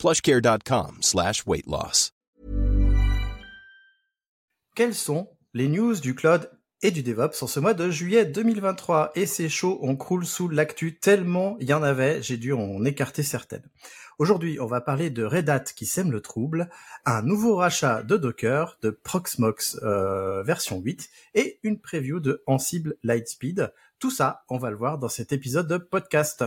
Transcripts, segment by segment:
plushcare.com slash weight loss. Quelles sont les news du cloud et du DevOps en ce mois de juillet 2023 Et c'est chaud, on croule sous l'actu tellement il y en avait, j'ai dû en écarter certaines. Aujourd'hui, on va parler de Red Hat qui sème le trouble, un nouveau rachat de Docker, de Proxmox euh, version 8 et une preview de Ansible Lightspeed. Tout ça, on va le voir dans cet épisode de podcast.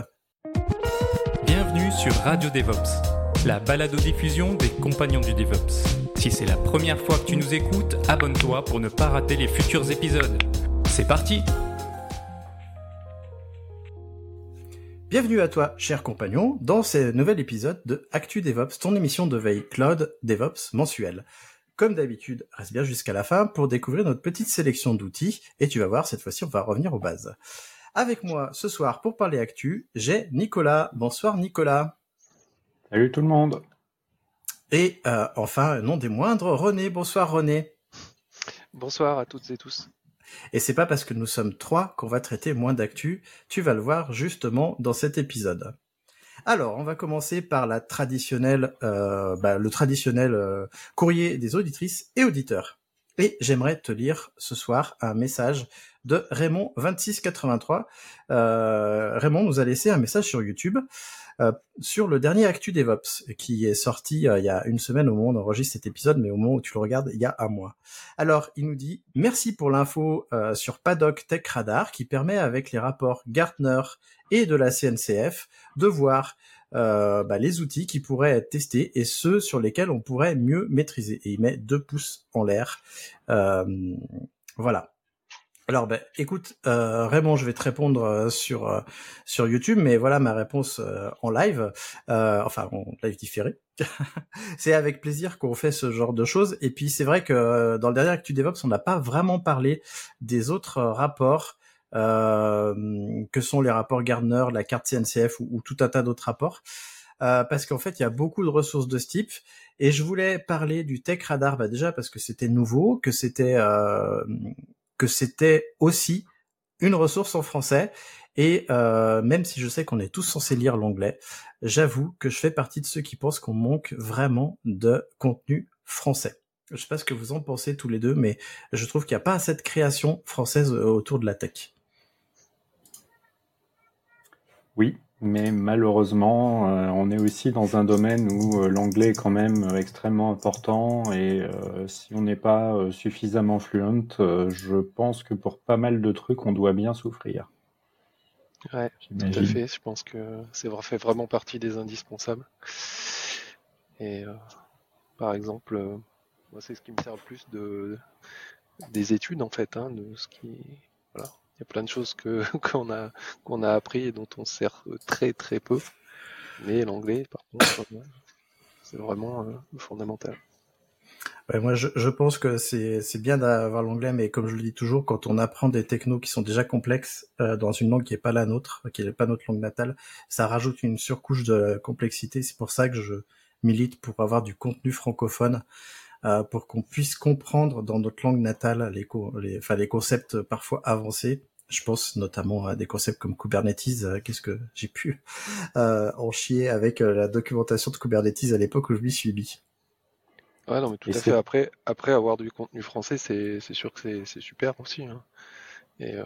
Bienvenue sur Radio DevOps, la balado-diffusion des compagnons du DevOps. Si c'est la première fois que tu nous écoutes, abonne-toi pour ne pas rater les futurs épisodes. C'est parti Bienvenue à toi, cher compagnon, dans ce nouvel épisode de Actu DevOps, ton émission de veille Cloud DevOps mensuelle. Comme d'habitude, reste bien jusqu'à la fin pour découvrir notre petite sélection d'outils, et tu vas voir, cette fois-ci, on va revenir aux bases. Avec moi ce soir pour parler actu, j'ai Nicolas. Bonsoir Nicolas. Salut tout le monde. Et euh, enfin, non des moindres, René. Bonsoir René. Bonsoir à toutes et tous. Et c'est pas parce que nous sommes trois qu'on va traiter moins d'actu, tu vas le voir justement dans cet épisode. Alors, on va commencer par la traditionnelle, euh, bah, le traditionnel euh, courrier des auditrices et auditeurs. Et j'aimerais te lire ce soir un message de Raymond 2683. Euh, Raymond nous a laissé un message sur YouTube euh, sur le dernier Actu DevOps qui est sorti euh, il y a une semaine au moment où on enregistre cet épisode, mais au moment où tu le regardes, il y a un mois. Alors, il nous dit merci pour l'info euh, sur Paddock Tech Radar qui permet avec les rapports Gartner et de la CNCF de voir euh, bah, les outils qui pourraient être testés et ceux sur lesquels on pourrait mieux maîtriser. Et il met deux pouces en l'air. Euh, voilà. Alors, ben, écoute, euh, Raymond, je vais te répondre euh, sur euh, sur YouTube, mais voilà ma réponse euh, en live, enfin en live différé. c'est avec plaisir qu'on fait ce genre de choses. Et puis c'est vrai que dans le dernier Actu DevOps, on n'a pas vraiment parlé des autres rapports que sont les rapports Gardner, la carte CNCF ou, ou tout un tas d'autres rapports. parce qu'en fait, il y a beaucoup de ressources de ce type. Et je voulais parler du Tech Radar, bah déjà parce que c'était nouveau, que c'était que c'était aussi une ressource en français. Et euh, même si je sais qu'on est tous censés lire l'anglais, j'avoue que je fais partie de ceux qui pensent qu'on manque vraiment de contenu français. Je sais pas ce que vous en pensez tous les deux, mais je trouve qu'il n'y a pas assez de création française autour de la tech. Oui, mais malheureusement, euh, on est aussi dans un domaine où euh, l'anglais est quand même euh, extrêmement important et si on n'est pas suffisamment fluent, je pense que pour pas mal de trucs, on doit bien souffrir. Ouais, tout à fait. Je pense que c'est fait vraiment partie des indispensables. Et par exemple, moi, c'est ce qui me sert le plus de des études en fait, hein, de ce qui voilà. Il y a plein de choses que qu'on a qu'on a appris et dont on se sert euh, très très peu. Mais l'anglais, par contre, c'est vraiment euh, fondamental. Moi, je, je pense que c'est bien d'avoir l'anglais, mais comme je le dis toujours, quand on apprend des technos qui sont déjà complexes euh, dans une langue qui est pas la nôtre, qui n'est pas notre langue natale, ça rajoute une surcouche de complexité. C'est pour ça que je milite pour avoir du contenu francophone, pour qu'on puisse comprendre dans notre langue natale les, co- les, enfin, les concepts parfois avancés. Je pense notamment à des concepts comme Kubernetes. euh, Qu'est-ce que j'ai pu euh, en chier avec euh, la documentation de Kubernetes à l'époque où je m'y suis mis. Ouais, non, mais tout Et à fait. Après, après avoir du contenu français, c'est c'est sûr que c'est c'est super aussi. hein. Et euh,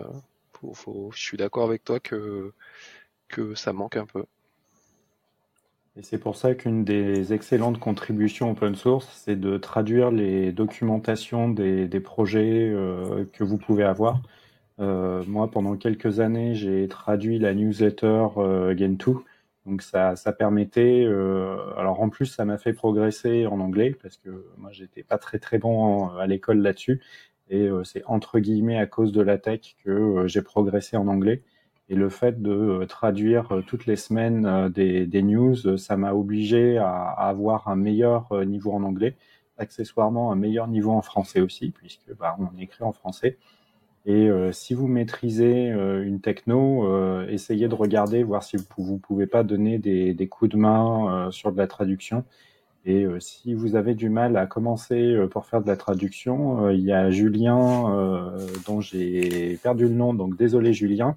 faut, faut, je suis d'accord avec toi que que ça manque un peu. Et c'est pour ça qu'une des excellentes contributions open source, c'est de traduire les documentations des, projets euh, que vous pouvez avoir. Euh, moi, pendant quelques années, j'ai traduit la newsletter euh, Gentoo. Donc ça, ça permettait. euh, alors en plus, ça m'a fait progresser en anglais parce que moi, j'étais pas très très bon à l'école là-dessus. Et c'est entre guillemets à cause de la tech que j'ai progressé en anglais. Et le fait de euh, traduire euh, toutes les semaines euh, des, news, ça m'a obligé à, avoir un meilleur niveau en anglais. accessoirement un meilleur niveau en français aussi, puisque bah, on écrit en français. Et si vous maîtrisez une techno, essayez de regarder, voir si vous ne pouvez pas donner des, des coups de main sur de la traduction. Et si vous avez du mal à commencer pour faire de la traduction, il y a Julien, dont j'ai perdu le nom, donc désolé Julien,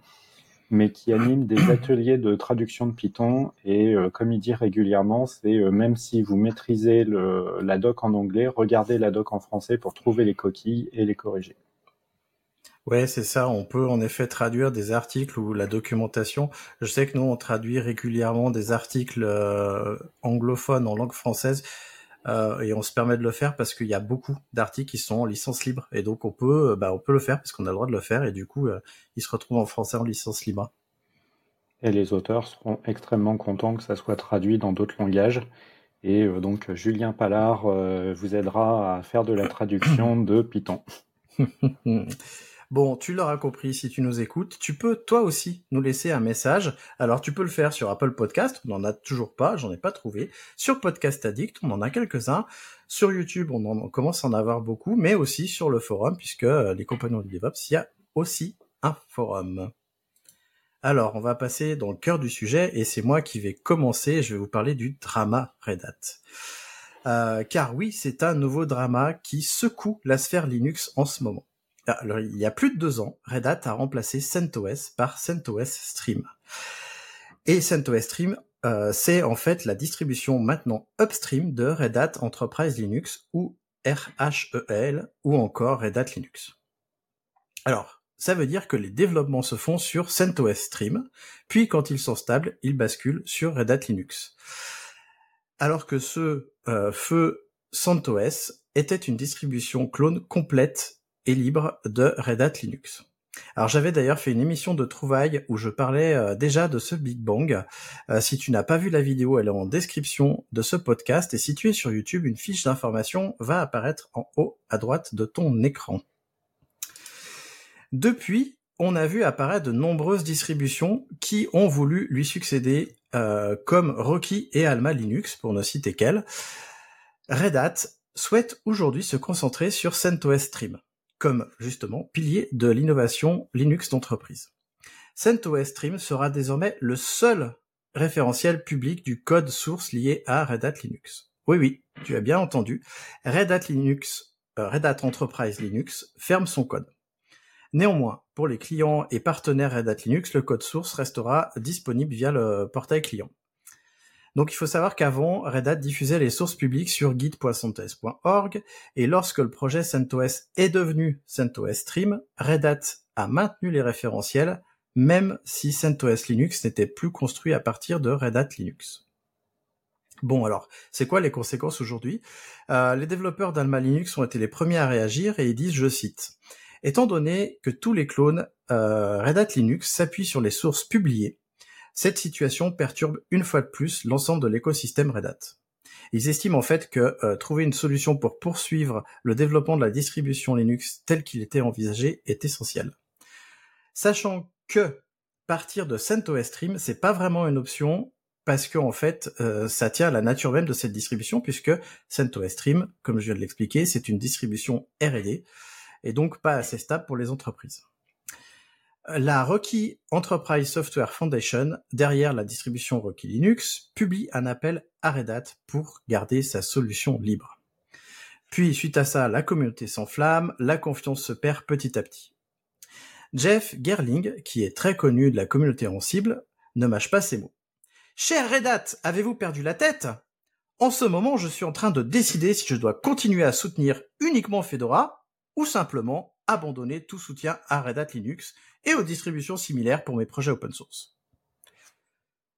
mais qui anime des ateliers de traduction de Python. Et comme il dit régulièrement, c'est même si vous maîtrisez la doc en anglais, regardez la doc en français pour trouver les coquilles et les corriger. Ouais, c'est ça. On peut en effet traduire des articles ou la documentation. Je sais que nous, on traduit régulièrement des articles euh, anglophones en langue française euh, et on se permet de le faire parce qu'il y a beaucoup d'articles qui sont en licence libre et donc on peut, euh, bah, on peut le faire parce qu'on a le droit de le faire et du coup, ils se retrouvent en français en licence libre. Et les auteurs seront extrêmement contents que ça soit traduit dans d'autres langages. Et donc, Julien Pallard vous aidera à faire de la traduction de Python. Bon, tu l'auras compris si tu nous écoutes. Tu peux toi aussi nous laisser un message. Alors tu peux le faire sur Apple Podcast, on n'en a toujours pas, j'en ai pas trouvé. Sur Podcast Addict, on en a quelques-uns. Sur YouTube, on, en, commence à en avoir beaucoup, mais aussi sur le forum, puisque euh, les compagnons du DevOps, il y a aussi un forum. Alors, on va passer dans le cœur du sujet, et c'est moi qui vais commencer. Je vais vous parler du drama Red Hat. Euh, car oui, c'est un nouveau drama qui secoue la sphère Linux en ce moment. Ah, il y a plus de deux ans, Red Hat a remplacé CentOS par CentOS Stream. Et CentOS Stream, euh, c'est en fait la distribution maintenant upstream de Red Hat Enterprise Linux ou RHEL ou encore Red Hat Linux. Alors, ça veut dire que les développements se font sur CentOS Stream, puis quand ils sont stables, ils basculent sur Red Hat Linux. Alors que ce euh, feu CentOS était une distribution clone complète et libre de Red Hat Linux. Alors j'avais d'ailleurs fait une émission de trouvailles où je parlais euh, déjà de ce Big Bang. Euh, si tu n'as pas vu la vidéo, elle est en description de ce podcast et si tu es sur YouTube, une fiche d'information va apparaître en haut à droite de ton écran. Depuis, on a vu apparaître de nombreuses distributions qui ont voulu lui succéder, euh, comme Rocky et Alma Linux, pour ne citer qu'elles. Red Hat souhaite aujourd'hui se concentrer sur CentOS Stream comme justement pilier de l'innovation Linux d'entreprise. CentOS Stream sera désormais le seul référentiel public du code source lié à Red Hat Linux. Oui, oui, tu as bien entendu. Red Hat Linux, euh, Red Hat Enterprise Linux ferme son code. Néanmoins, pour les clients et partenaires Red Hat Linux, le code source restera disponible via le portail client. Donc il faut savoir qu'avant, Red Hat diffusait les sources publiques sur git.centos.org et lorsque le projet CentOS est devenu CentOS Stream, Red Hat a maintenu les référentiels même si CentOS Linux n'était plus construit à partir de Red Hat Linux. Bon alors, c'est quoi les conséquences aujourd'hui? Euh, Les développeurs d'Alma Linux ont été les premiers à réagir et ils disent, je cite, Étant donné que tous les clones euh, Red Hat Linux s'appuient sur les sources publiées, cette situation perturbe une fois de plus l'ensemble de l'écosystème Red Hat. Ils estiment en fait que euh, trouver une solution pour poursuivre le développement de la distribution Linux tel qu'il était envisagé est essentiel. Sachant que partir de CentOS Stream, c'est pas vraiment une option parce que en fait, euh, ça tient à la nature même de cette distribution puisque CentOS Stream, comme je viens de l'expliquer, c'est une distribution R&D et donc pas assez stable pour les entreprises. La Rocky Enterprise Software Foundation, derrière la distribution Rocky Linux, publie un appel à Red Hat pour garder sa solution libre. Puis, suite à ça, la communauté s'enflamme, la confiance se perd petit à petit. Jeff Gerling, qui est très connu de la communauté en cible, ne mâche pas ses mots. Cher Red Hat, avez-vous perdu la tête? En ce moment, je suis en train de décider si je dois continuer à soutenir uniquement Fedora ou simplement abandonner tout soutien à Red Hat Linux et aux distributions similaires pour mes projets open source.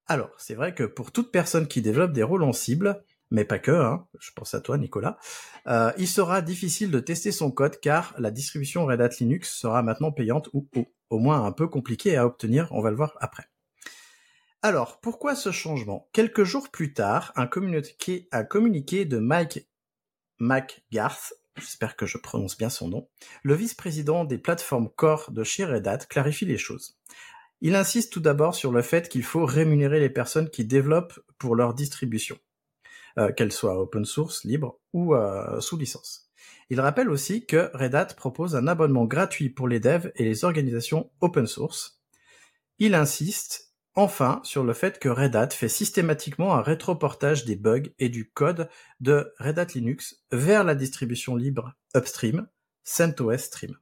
Alors, c'est vrai que pour toute personne qui développe des rôles en cible, mais pas que, hein, je pense à toi Nicolas, euh, il sera difficile de tester son code car la distribution Red Hat Linux sera maintenant payante ou, au moins un peu compliquée à obtenir, on va le voir après. Alors, pourquoi ce changement? Quelques jours plus tard, un communiqué, un communiqué de Mike McGarth j'espère que je prononce bien son nom, le vice-président des plateformes Core de chez Red Hat clarifie les choses. Il insiste tout d'abord sur le fait qu'il faut rémunérer les personnes qui développent pour leur distribution. qu'elle soit open source, libre ou sous licence. Il rappelle aussi que Red Hat propose un abonnement gratuit pour les devs et les organisations open source. Il insiste enfin sur le fait que Red Hat fait systématiquement un rétroportage des bugs et du code de Red Hat Linux vers la distribution libre upstream, CentOS Stream.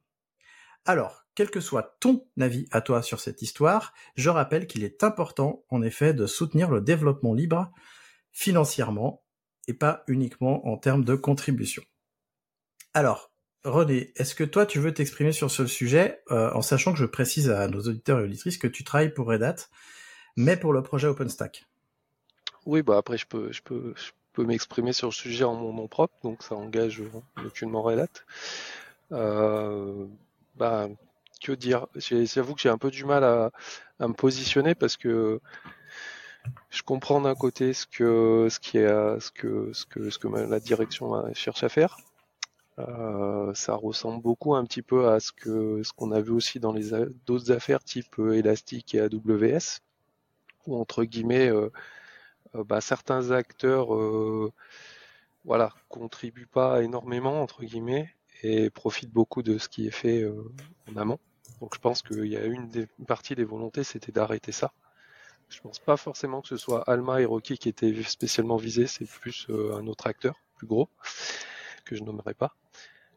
Alors, quel que soit ton avis à toi sur cette histoire, je rappelle qu'il est important en effet de soutenir le développement libre financièrement et pas uniquement en termes de contribution. Alors, René, est-ce que toi tu veux t'exprimer sur ce sujet euh, en sachant que je précise à nos auditeurs et auditrices que tu travailles pour Red Hat, mais pour le projet OpenStack Oui, bah après je peux, je peux, je peux m'exprimer sur le sujet en mon nom propre, donc ça engage aucunement Red Hat. Euh, bah, que dire? J'avoue que j'ai un peu du mal à, me positionner parce que je comprends d'un côté ce que ce qui est ce que ce que ce que la direction cherche à faire. Euh, ça ressemble beaucoup un petit peu à ce que ce qu'on a vu aussi dans les d'autres affaires type euh, Elastic et AWS, où entre guillemets euh, euh, bah, certains acteurs euh, voilà contribuent pas énormément entre guillemets et profitent beaucoup de ce qui est fait en amont. Donc je pense qu'il y a une, une partie des volontés, c'était d'arrêter ça. Je pense pas forcément que ce soit Alma et Rocky qui étaient spécialement visés, c'est plus un autre acteur, plus gros, que je nommerai pas.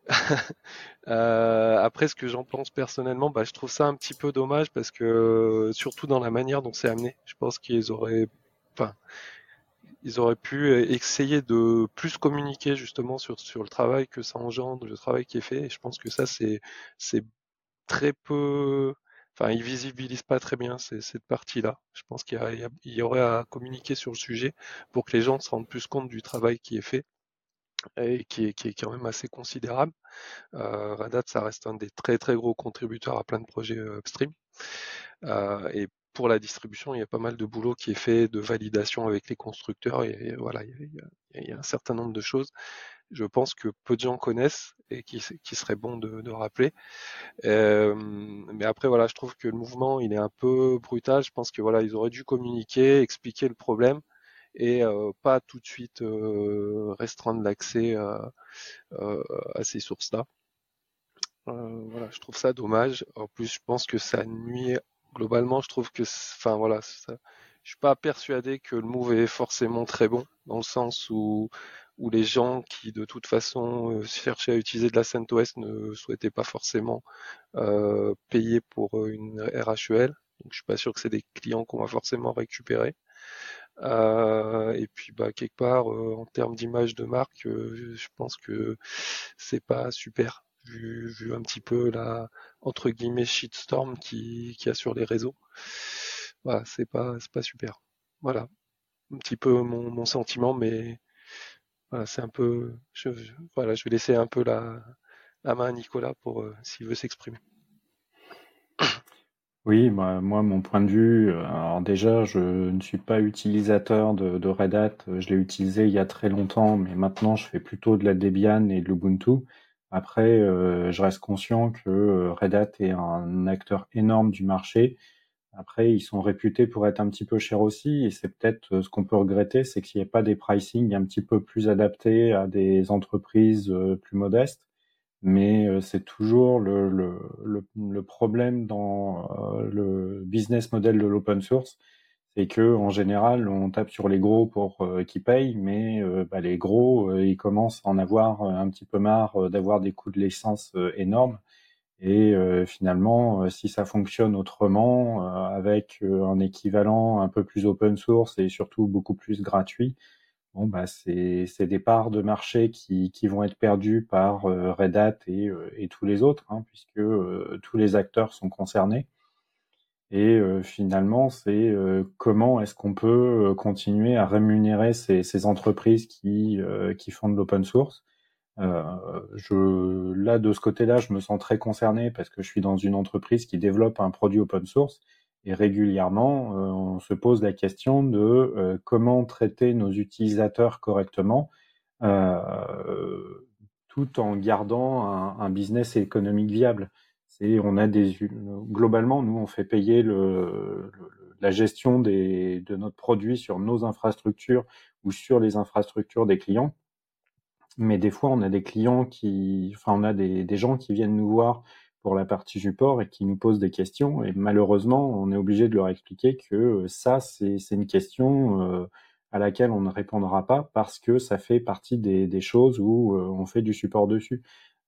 euh, après, ce que j'en pense personnellement, bah, je trouve ça un petit peu dommage parce que, surtout dans la manière dont c'est amené, je pense qu'ils auraient, enfin, ils auraient pu essayer de plus communiquer justement sur, sur le travail que ça engendre, le travail qui est fait. Et je pense que ça, c'est, c'est très peu, enfin, ils visibilisent pas très bien cette partie-là. Je pense qu'il y, aurait à communiquer sur le sujet pour que les gens se rendent plus compte du travail qui est fait et qui est, qui est quand même assez considérable. Euh, ça reste un des très très gros contributeurs à plein de projets euh, upstream. Euh, et pour la distribution, il y a pas mal de boulot qui est fait de validation avec les constructeurs. Et, voilà, il y, a, un certain nombre de choses. Je pense que peu de gens connaissent et qui, qui serait bon de, de rappeler. Euh, mais après, voilà, je trouve que le mouvement, il est un peu brutal. Je pense que voilà, ils auraient dû communiquer, expliquer le problème et euh, pas tout de suite euh, restreindre l'accès à, euh, à, ces sources-là. voilà, je trouve ça dommage. En plus, je pense que ça nuit globalement. Je trouve que, enfin voilà, je suis pas persuadé que le move est forcément très bon dans le sens où où les gens qui de toute façon cherchaient à utiliser de la CentOS ne souhaitaient pas forcément euh, payer pour une RHEL. Donc je suis pas sûr que c'est des clients qu'on va forcément récupérer. Euh, et puis bah quelque part euh, en termes d'image de marque, euh, je pense que c'est pas super vu, vu un petit peu la entre guillemets shitstorm qui qui a sur les réseaux. Voilà, c'est pas c'est pas super. Voilà, un petit peu mon, mon sentiment, mais voilà, c'est un peu. Je, voilà, je vais laisser un peu la la main à Nicolas pour s'il veut s'exprimer. Oui, bah, moi, mon point de vue, euh, alors déjà, je ne suis pas utilisateur de, Red Hat. Je l'ai utilisé il y a très longtemps, mais maintenant, je fais plutôt de la Debian et de l'Ubuntu. Après, euh, je reste conscient que euh, Red Hat est un acteur énorme du marché. Après, ils sont réputés pour être un petit peu chers aussi, et c'est peut-être ce qu'on peut regretter, c'est qu'il n'y ait pas des pricing un petit peu plus adaptés à des entreprises plus modestes mais euh, c'est toujours le, le, le, le, problème dans euh, le business model de l'open source, c'est que en général on tape sur les gros pour euh, qui payent, mais bah, les gros ils commencent à en avoir un petit peu marre d'avoir des coûts de licence énormes. Et finalement, si ça fonctionne autrement, avec un équivalent un peu plus open source et surtout beaucoup plus gratuit, bon, bah, c'est des parts de marché qui, qui vont être perdues par euh, Red Hat et, euh, et tous les autres, hein, puisque euh, tous les acteurs sont concernés. Et finalement, c'est comment est-ce qu'on peut continuer à rémunérer ces, ces entreprises qui, qui font de l'open source? je, là, de ce côté-là, je me sens très concerné parce que je suis dans une entreprise qui développe un produit open source et régulièrement, euh, on se pose la question de euh, comment traiter nos utilisateurs correctement, euh, tout en gardant un, business économique viable. C'est, on a des, globalement, nous, on fait payer la gestion de notre produit sur nos infrastructures ou sur les infrastructures des clients. Mais des fois, on a des clients qui, enfin, on a des gens qui viennent nous voir pour la partie support et qui nous posent des questions. Et malheureusement, on est obligé de leur expliquer que ça, c'est une question à laquelle on ne répondra pas parce que ça fait partie des, des choses où on fait du support dessus.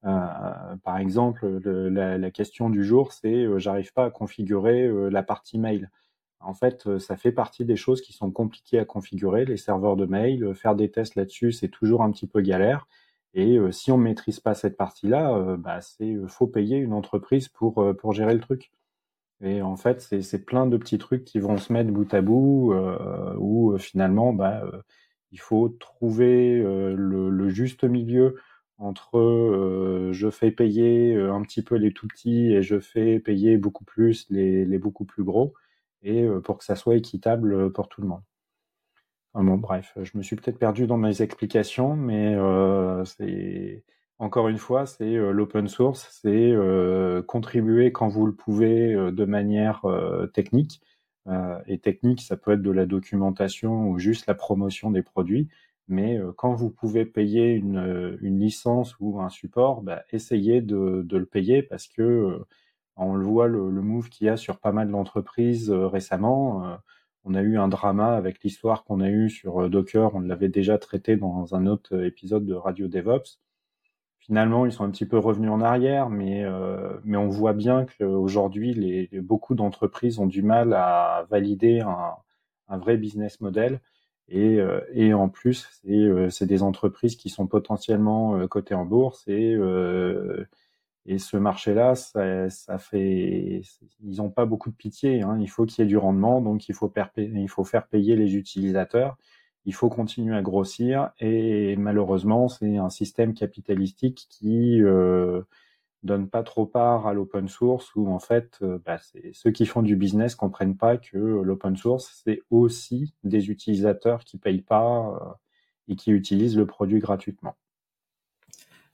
Euh, par exemple, la, question du jour, c'est euh, j'arrive pas à configurer euh, la partie mail. En fait, ça fait partie des choses qui sont compliquées à configurer, les serveurs de mail. Faire des tests là-dessus, c'est toujours un petit peu galère. Et si on ne maîtrise pas cette partie-là, bah, c'est faut payer une entreprise pour, pour gérer le truc. Et en fait, c'est plein de petits trucs qui vont se mettre bout à bout, où finalement, bah, il faut trouver le, juste milieu entre euh, je fais payer euh, un petit peu les tout petits et je fais payer beaucoup plus les, les beaucoup plus gros, et euh, pour que ça soit équitable pour tout le monde. Bon, bref, je me suis peut-être perdu dans mes explications, mais c'est encore une fois, c'est l'open source, c'est contribuer quand vous le pouvez de manière technique. et technique, ça peut être de la documentation ou juste la promotion des produits. Mais quand vous pouvez payer une, licence ou un support, bah, essayez de, de, le payer parce que on le voit le, le move qu'il y a sur pas mal d'entreprises récemment. On a eu un drama avec l'histoire qu'on a eue sur Docker. On l'avait déjà traité dans un autre épisode de Radio DevOps. Finalement, ils sont un petit peu revenus en arrière, mais, mais on voit bien qu'aujourd'hui, les, beaucoup d'entreprises ont du mal à valider un, vrai business model et, euh, et en plus, euh, c'est des entreprises qui sont potentiellement euh, cotées en bourse et, et ce marché-là, ça, ça, fait, ils n'ont pas beaucoup de pitié. Hein. Il faut qu'il y ait du rendement, donc il faut, il faut faire payer les utilisateurs. Il faut continuer à grossir et malheureusement, c'est un système capitalistique qui euh, donne pas trop part à l'open source où en fait euh, bah, ceux qui font du business comprennent pas que l'open source c'est aussi des utilisateurs qui payent pas euh, et qui utilisent le produit gratuitement.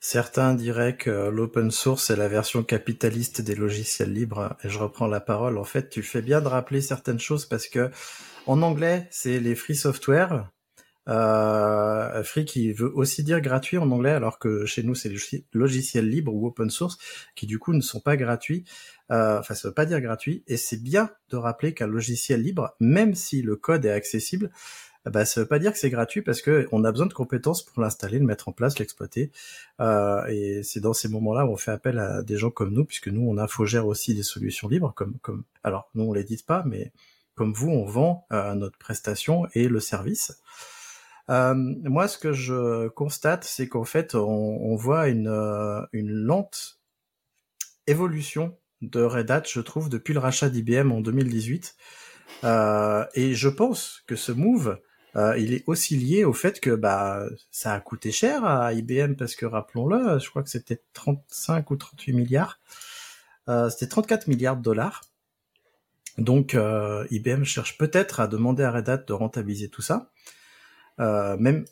Certains diraient que l'open source est la version capitaliste des logiciels libres et je reprends la parole. En fait, tu fais bien de rappeler certaines choses parce que en anglais, c'est les free software euh, free qui veut aussi dire gratuit en anglais, alors que chez nous c'est les logiciels libres ou open source qui du coup ne sont pas gratuits. Euh, enfin, ça veut pas dire gratuit. Et c'est bien de rappeler qu'un logiciel libre, même si le code est accessible, bah, ça veut pas dire que c'est gratuit parce que on a besoin de compétences pour l'installer, le mettre en place, l'exploiter. Euh, et c'est dans ces moments-là où on fait appel à des gens comme nous, puisque nous on infogère aussi des solutions libres, comme comme. Alors nous on les dit pas, mais comme vous, on vend euh, notre prestation et le service. Euh, moi, ce que je constate, c'est qu'en fait, on, voit une, euh, une lente évolution de Red Hat, je trouve, depuis le rachat d'IBM en 2018. Euh, et je pense que ce move, euh, il est aussi lié au fait que bah ça a coûté cher à IBM parce que rappelons-le, je crois que c'était 35 ou 38 milliards. Euh, c'était 34 milliards de dollars. Donc IBM cherche peut-être à demander à Red Hat de rentabiliser tout ça. Euh, même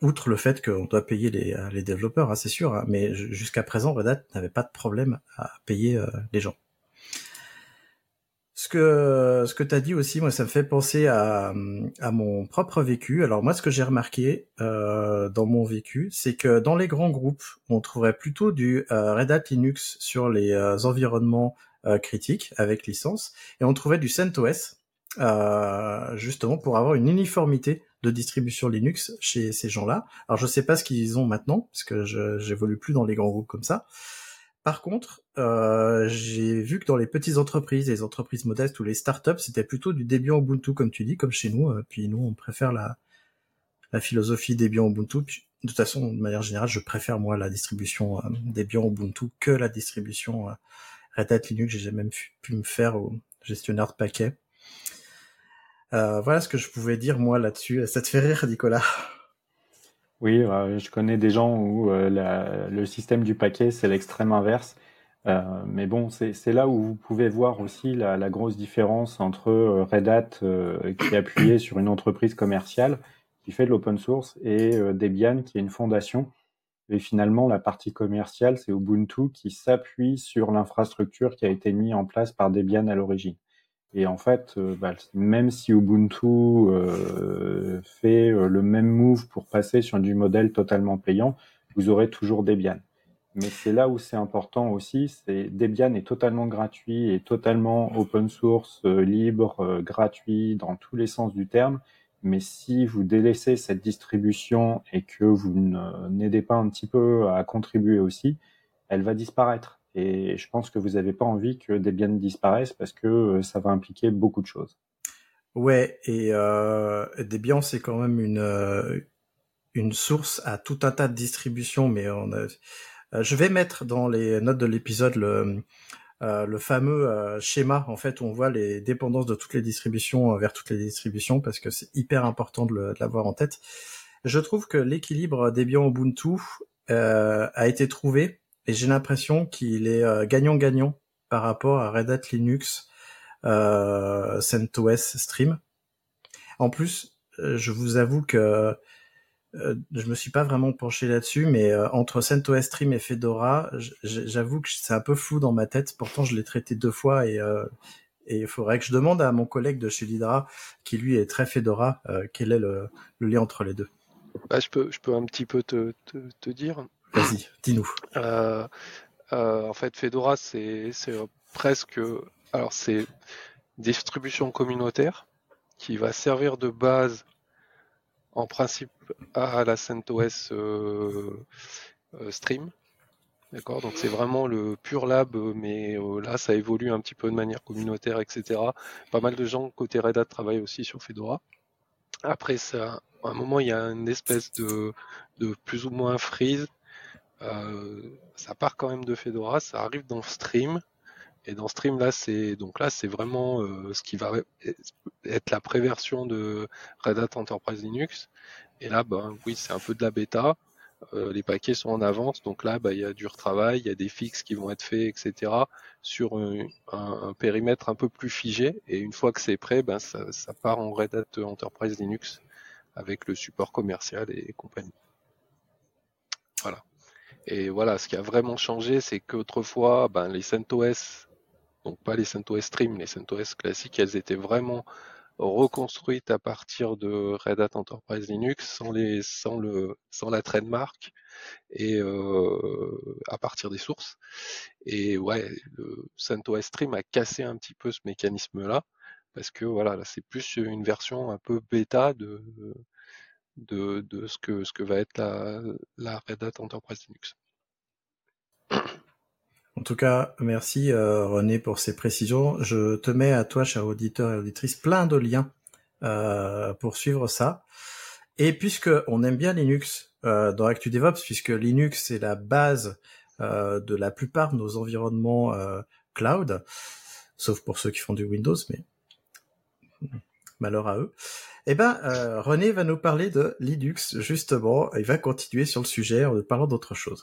outre le fait qu'on doit payer les, euh, développeurs, hein, c'est sûr, hein, mais jusqu'à présent, Red Hat n'avait pas de problème à payer euh, les gens. Ce que ce que t'as dit aussi, moi, ça me fait penser à, à mon propre vécu. Alors moi, ce que j'ai remarqué euh, dans mon vécu, c'est que dans les grands groupes, on trouverait plutôt du Red Hat Linux sur les environnements critiques avec licence, et on trouvait du CentOS justement pour avoir une uniformité de distribution Linux chez ces gens-là. Alors je sais pas ce qu'ils ont maintenant, parce que je j'évolue plus dans les grands groupes comme ça. Par contre, euh, j'ai vu que dans les petites entreprises, les entreprises modestes ou les startups, c'était plutôt du Debian Ubuntu comme tu dis, comme chez nous. Euh, puis nous, on préfère la, la philosophie Debian Ubuntu. De toute façon, de manière générale, je préfère moi la distribution euh, Debian Ubuntu que la distribution Red Hat Linux. J'ai même pu me faire au gestionnaire de paquets. Voilà ce que je pouvais dire moi là-dessus. Ça te fait rire, Nicolas? Oui, euh, je connais des gens où euh, le système du paquet, c'est l'extrême inverse. mais bon, c'est là où vous pouvez voir aussi la, grosse différence entre Red Hat, qui est appuyé sur une entreprise commerciale, qui fait de l'open source, et Debian, qui est une fondation. Et finalement, la partie commerciale, c'est Ubuntu qui s'appuie sur l'infrastructure qui a été mise en place par Debian à l'origine. Et en fait, euh, bah, même si Ubuntu euh, fait euh, le même move pour passer sur du modèle totalement payant, vous aurez toujours Debian. Mais c'est là où c'est important aussi, c'est Debian est totalement gratuit et totalement open source, libre, gratuit dans tous les sens du terme. Mais si vous délaissez cette distribution et que vous n'aidez pas un petit peu à contribuer aussi, elle va disparaître. Et je pense que vous n'avez pas envie que Debian disparaisse parce que euh, ça va impliquer beaucoup de choses. Ouais, et euh, Debian, c'est quand même une, euh, une source à tout un tas de distributions, mais on a... Euh, je vais mettre dans les notes de l'épisode le, le fameux schéma, en fait, où on voit les dépendances de toutes les distributions vers toutes les distributions, parce que c'est hyper important de l'avoir en tête. Je trouve que l'équilibre Debian Ubuntu a été trouvé et j'ai l'impression qu'il est euh, gagnant-gagnant par rapport à Red Hat Linux euh, CentOS Stream. En plus, euh, je vous avoue que euh, je me suis pas vraiment penché là-dessus, mais entre CentOS Stream et Fedora, j'avoue que c'est un peu flou dans ma tête. Pourtant, je l'ai traité deux fois et il faudrait que je demande à mon collègue de chez Lidra, qui lui est très Fedora, quel est le, lien entre les deux. Bah, je peux je peux un petit peu te, te dire. Vas-y, dis-nous. Euh, euh, en fait, Fedora, c'est presque, alors c'est distribution communautaire qui va servir de base en principe à la CentOS euh, Stream. D'accord, donc c'est vraiment le pur lab, mais là ça évolue un petit peu de manière communautaire, etc. Pas mal de gens côté Red Hat travaillent aussi sur Fedora. Après ça, à un moment il y a une espèce de plus ou moins freeze euh, ça part quand même de Fedora, ça arrive dans Stream. Et dans Stream là, c'est donc là, c'est vraiment euh, ce qui va être la préversion de Red Hat Enterprise Linux. Et là, ben oui, c'est un peu de la bêta. Euh, les paquets sont en avance, donc là, bah, il y a du retravail, il y a des fixes qui vont être faits, etc. sur un, un, périmètre un peu plus figé. Et une fois que c'est prêt, ben ça, ça, part en Red Hat Enterprise Linux avec le support commercial et compagnie. Et voilà, ce qui a vraiment changé, c'est qu'autrefois, ben, les CentOS, donc pas les CentOS Stream, les CentOS classiques, elles étaient vraiment reconstruites à partir de Red Hat Enterprise Linux sans les sans le sans la trademark et euh, à partir des sources. Et ouais le CentOS Stream a cassé un petit peu ce mécanisme là parce que voilà là c'est plus une version un peu bêta de de, ce, que, va être la, la Red Hat Enterprise Linux. En tout cas, merci euh, René pour ces précisions. Je te mets à toi, cher auditeur et auditrice, plein de liens euh, pour suivre ça. Et puisque on aime bien Linux euh, dans ActuDevOps, puisque Linux c'est la base de la plupart de nos environnements cloud, sauf pour ceux qui font du Windows, mais malheur à eux. Eh ben, euh, René va nous parler de Linux, justement. Il va continuer sur le sujet en parlant d'autre chose.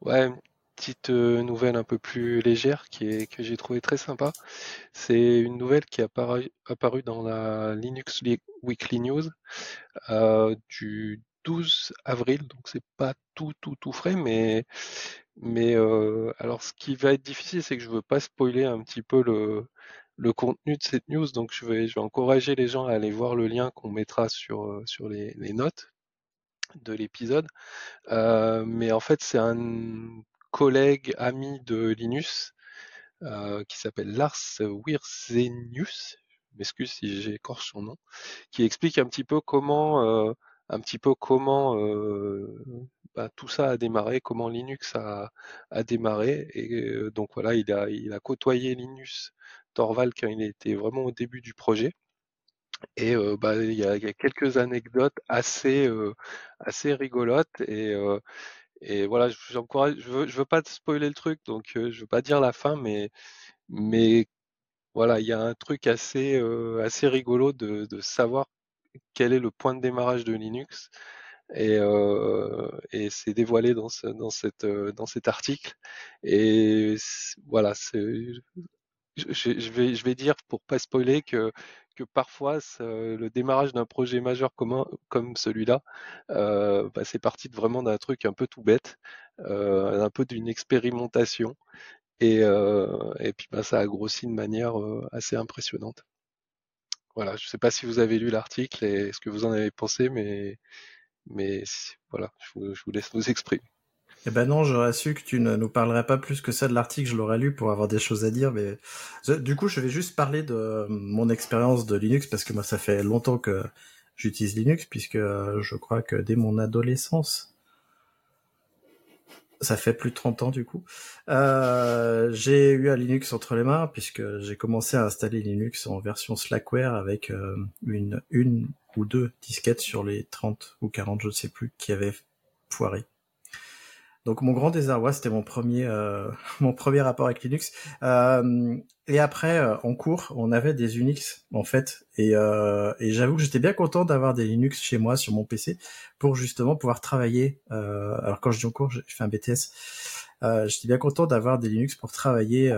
Ouais, petite euh, nouvelle un peu plus légère qui que j'ai trouvé très sympa. C'est une nouvelle qui est apparue, dans la Linux Weekly News euh, du 12 avril, donc c'est pas tout tout tout frais, mais mais alors ce qui va être difficile, c'est que je veux pas spoiler un petit peu le le contenu de cette news. Donc je vais, encourager les gens à aller voir le lien qu'on mettra sur, euh, les, notes de l'épisode. Euh, mais en fait, c'est un collègue ami de Linus euh, qui s'appelle Lars Wirsenius, je m'excuse si j'écorche son nom, qui explique un petit peu comment, un petit peu comment bah, tout ça a démarré, comment Linux a, démarré. Et donc voilà, il a côtoyé Linus Torvald quand il était vraiment au début du projet. Et euh, bah, il, y a, quelques anecdotes assez, euh, rigolotes. Et, euh, et voilà, je veux, veux pas spoiler le truc, donc je veux pas dire la fin, mais, voilà, il y a un truc assez, assez rigolo de, savoir quel est le point de démarrage de Linux. Et, c'est dévoilé dans, dans cet article. Et voilà, c'est je, vais, je vais dire pour pas spoiler que, que parfois le démarrage d'un projet majeur commun comme celui-là, euh, bah, c'est parti de vraiment d'un truc un peu tout bête, euh, un peu d'une expérimentation. Et, et puis bah, ça a grossi de manière assez impressionnante. Voilà, je ne sais pas si vous avez lu l'article et ce que vous en avez pensé, mais, mais voilà, je vous, je vous laisse nous exprimer. Eh ben non, j'aurais su que tu ne nous parlerais pas plus que ça de l'article, je l'aurais lu pour avoir des choses à dire, mais du coup, je vais juste parler de mon expérience de Linux parce que moi, ça fait longtemps que j'utilise Linux puisque je crois que dès mon adolescence, ça fait plus de 30 ans du coup. Euh, j'ai eu un Linux entre les mains puisque j'ai commencé à installer Linux en version Slackware avec euh, une, une ou deux disquettes sur les 30 ou 40, je ne sais plus, qui avaient foiré. Donc mon grand désarroi, c'était mon premier euh, mon premier rapport avec Linux. Euh, et après, euh, en cours, on avait des Unix en fait, et, j'avoue que j'étais bien content d'avoir des Linux chez moi sur mon PC pour justement pouvoir travailler. alors quand je dis en cours, j'ai fait un BTS. j'étais bien content d'avoir des Linux pour travailler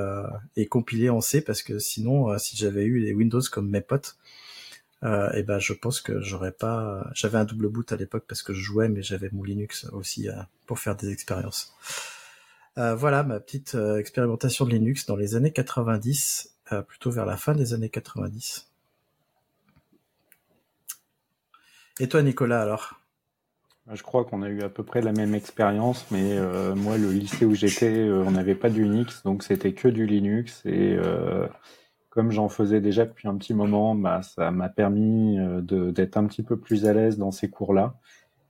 et compiler en C parce que sinon, si j'avais eu les Windows comme mes potes, euh, et ben je pense que j'aurais pas. J'avais un double boot à l'époque parce que je jouais, mais j'avais mon Linux aussi euh, pour faire des expériences. Euh, voilà ma petite expérimentation de Linux dans les années 90, plutôt vers la fin des années 90. Et toi, Nicolas, alors? Je crois qu'on a eu à peu près la même expérience, mais moi, le lycée où j'étais, on n'avait pas d'Unix, donc c'était que du Linux et comme j'en faisais déjà depuis un petit moment, bah, ça m'a permis euh, d'être un petit peu plus à l'aise dans ces cours-là.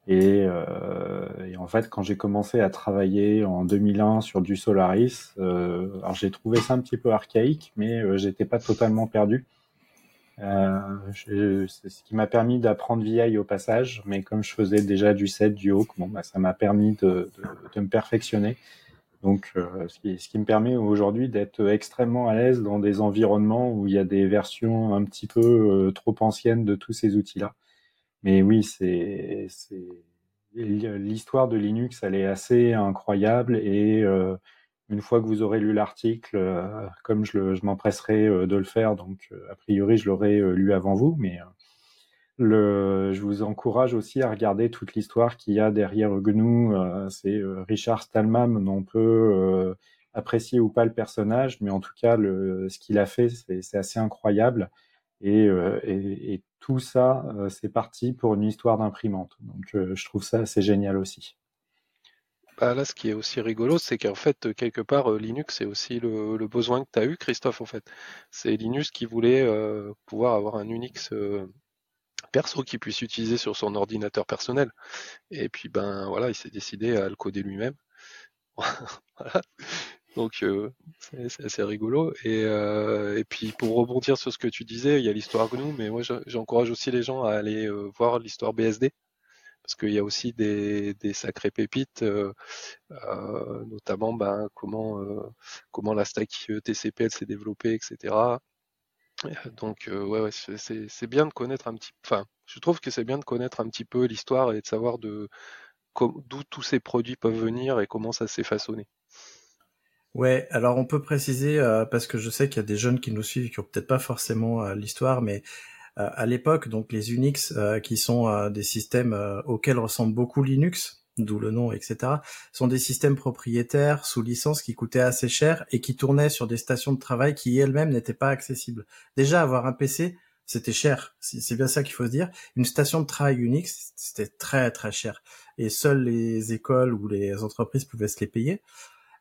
Et, euh, en fait, quand j'ai commencé à travailler en 2001 sur du Solaris, euh, alors j'ai trouvé ça un petit peu archaïque, mais euh, j'étais pas totalement perdu. C'est ce qui m'a permis d'apprendre VI au passage, mais comme je faisais déjà du set, du Hawk, bon, bah, ça m'a permis de, de, me perfectionner. Donc, euh, ce, qui, me permet aujourd'hui d'être extrêmement à l'aise dans des environnements où il y a des versions un petit peu euh, trop anciennes de tous ces outils-là. Mais oui, c'est l'histoire de Linux, elle est assez incroyable et euh, une fois que vous aurez lu l'article, comme je, je m'empresserai de le faire, donc a priori je l'aurai lu avant vous, mais le, je vous encourage aussi à regarder toute l'histoire qu'il y a derrière GNU. Euh, c'est euh, Richard Stallman, on peut euh, apprécier ou pas le personnage, mais en tout cas, le, ce qu'il a fait, c'est assez incroyable. Et, tout ça, c'est parti pour une histoire d'imprimante. Donc, je trouve ça assez génial aussi. Bah là, ce qui est aussi rigolo, c'est qu'en fait, quelque part, Linux, c'est aussi le, le, besoin que tu as eu, Christophe, en fait. C'est Linux qui voulait pouvoir avoir un Unix perso qu'il puisse utiliser sur son ordinateur personnel. Et puis ben voilà, il s'est décidé à le coder lui-même. voilà. Donc euh, c'est assez rigolo. Et, euh, et puis pour rebondir sur ce que tu disais, il y a l'histoire GNU, mais moi j'encourage aussi les gens à aller euh, voir l'histoire BSD parce qu'il y a aussi des, des sacrées pépites, euh, euh, notamment ben, comment comment la stack TCP s'est développée, etc. Donc euh, ouais, ouais c'est bien de connaître un petit, enfin, je trouve que c'est bien de connaître un petit peu l'histoire et de savoir de d'où tous ces produits peuvent venir et comment ça s'est façonné. Ouais, alors on peut préciser euh, parce que je sais qu'il y a des jeunes qui nous suivent qui ont peut-être pas forcément euh, l'histoire, mais à l'époque, donc les Unix qui sont des systèmes auxquels ressemble beaucoup Linux, d'où le nom, etc., sont des systèmes propriétaires sous licence qui coûtaient assez cher et qui tournaient sur des stations de travail qui elles-mêmes n'étaient pas accessibles. Déjà, avoir un PC, c'était cher. C'est bien ça qu'il faut se dire. Une station de travail Unix, c'était très très cher. Et seules les écoles ou les entreprises pouvaient se les payer.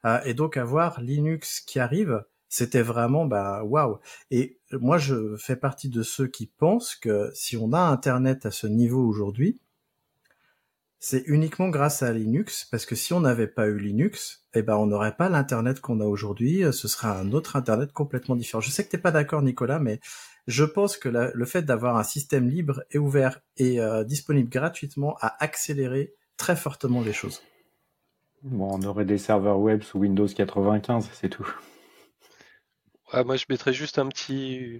Euh, et donc avoir Linux qui arrive, c'était vraiment bah waouh. Et moi, je fais partie de ceux qui pensent que si on a Internet à ce niveau aujourd'hui, c'est uniquement grâce à Linux, parce que si on n'avait pas eu Linux, eh ben on n'aurait pas l'internet qu'on a aujourd'hui. Ce serait un autre internet complètement différent. Je sais que t'es pas d'accord, Nicolas, mais je pense que le fait d'avoir un système libre et ouvert et euh, disponible gratuitement a accéléré très fortement les choses. Bon, on aurait des serveurs web sous Windows 95, c'est tout. moi, je mettrais juste un petit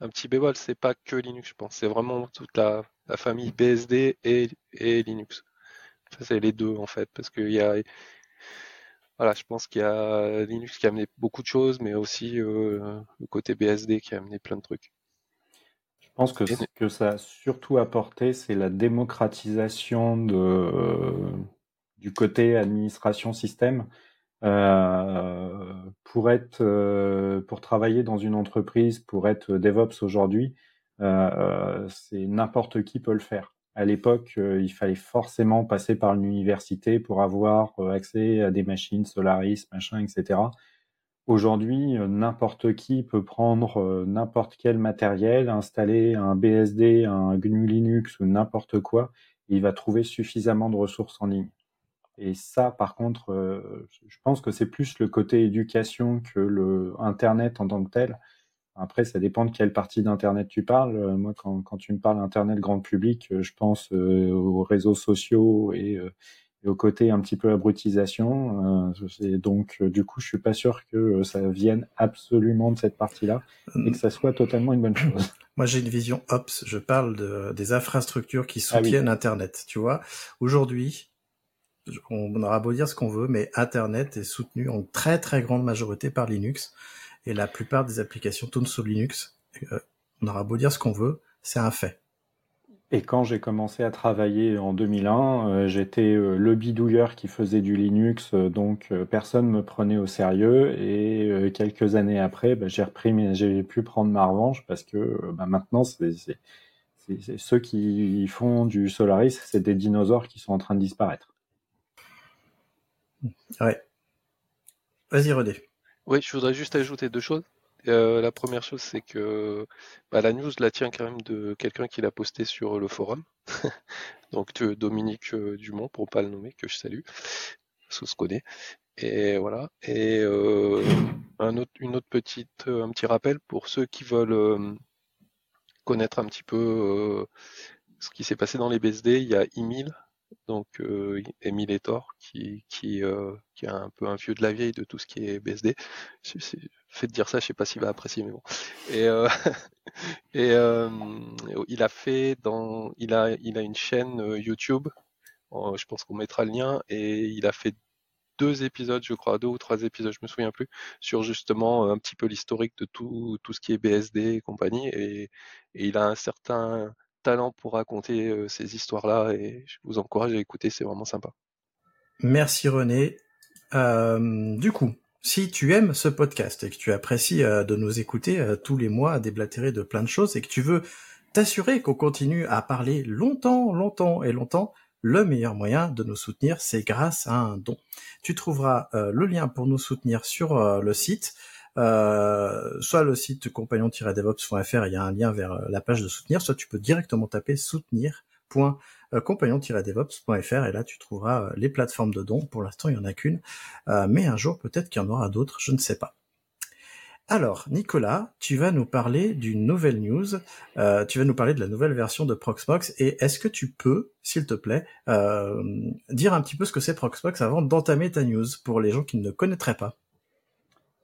un petit bémol. C'est pas que Linux, je pense. C'est vraiment toute la, famille BSD et Linux c'est les deux en fait, parce qu'il y a, voilà, je pense qu'il y a Linux qui a amené beaucoup de choses, mais aussi euh, le côté BSD qui a amené plein de trucs. Je pense que ce que ça a surtout apporté, c'est la démocratisation de, du côté administration système. pour être, pour travailler dans une entreprise, pour être DevOps aujourd'hui, c'est n'importe qui peut le faire. À l'époque, il fallait forcément passer par une université pour avoir accès à des machines Solaris, machin, etc. Aujourd'hui, n'importe qui peut prendre n'importe quel matériel, installer un BSD, un GNU Linux ou n'importe quoi, il va trouver suffisamment de ressources en ligne. Et ça, par contre, je pense que c'est plus le côté éducation que le Internet en tant que tel. Après, ça dépend de quelle partie d'Internet tu parles. Euh, moi, quand, quand, tu me parles Internet grand public, euh, je pense euh, aux réseaux sociaux et, au côté un petit peu abrutisation. donc, du coup, je suis pas sûr que ça vienne absolument de cette partie-là et que ça soit totalement une bonne chose. Moi, j'ai une vision ops. Je parle de, des infrastructures qui ah soutiennent Internet. Tu vois, aujourd'hui, on aura beau dire ce qu'on veut, mais Internet est soutenu en très très grande majorité par Linux et la plupart des applications tournent sur Linux. Euh, on aura beau dire ce qu'on veut, c'est un fait. Et quand j'ai commencé à travailler en 2001, euh, j'étais euh, le bidouilleur qui faisait du Linux, donc personne me prenait au sérieux. Et quelques années après, bah, j'ai repris, j'ai pu prendre ma revanche parce que bah, maintenant, c'est ceux qui font du Solaris, c'est des dinosaures qui sont en train de disparaître. Ouais. Vas-y, René. Oui, je voudrais juste ajouter deux choses. Euh, la première chose, c'est que bah, la news la tient quand même de quelqu'un qui l'a posté sur le forum. Donc Dominique euh, Dumont, pour pas le nommer, que je salue, parce qu'on se. Et voilà. Et euh, un autre, une autre petite, un petit rappel pour ceux qui veulent connaître un petit peu ce qui s'est passé dans les BSD. Il y a Emile donc euh, Emile Etor, qui, qui, euh, qui est un peu un vieux de la vieille de tout ce qui est BSD. Fait de dire ça, je sais pas s'il va apprécier, mais bon. Et, euh, et euh, il a fait dans, il a, il a une chaîne YouTube. je pense qu'on mettra le lien et il a fait deux épisodes, je crois, deux ou trois épisodes, je me souviens plus, sur justement un petit peu l'historique de tout, tout ce qui est BSD et compagnie. Et, et il a un certain talent pour raconter ces histoires-là et je vous encourage à écouter, c'est vraiment sympa. Merci René. du coup, si tu aimes ce podcast et que tu apprécies de nous écouter tous les mois à déblatérer de plein de choses et que tu veux t'assurer qu'on continue à parler longtemps, longtemps et longtemps, le meilleur moyen de nous soutenir, c'est grâce à un don. Tu trouveras le lien pour nous soutenir sur le site. Euh, soit le site compagnon-devops.fr, il y a un lien vers euh, la page de soutenir, soit tu peux directement taper soutenir.compagnon-devops.fr et là tu trouveras euh, les plateformes de dons. Pour l'instant, il y en a qu'une, mais un jour peut-être qu'il y en aura d'autres, je ne sais pas. Alors, Nicolas, tu vas nous parler d'une nouvelle news. tu vas nous parler de la nouvelle version de Proxmox. Et est-ce que tu peux, s'il te plaît, dire un petit peu ce que c'est Proxmox avant d'entamer ta news pour les gens qui ne connaîtraient pas?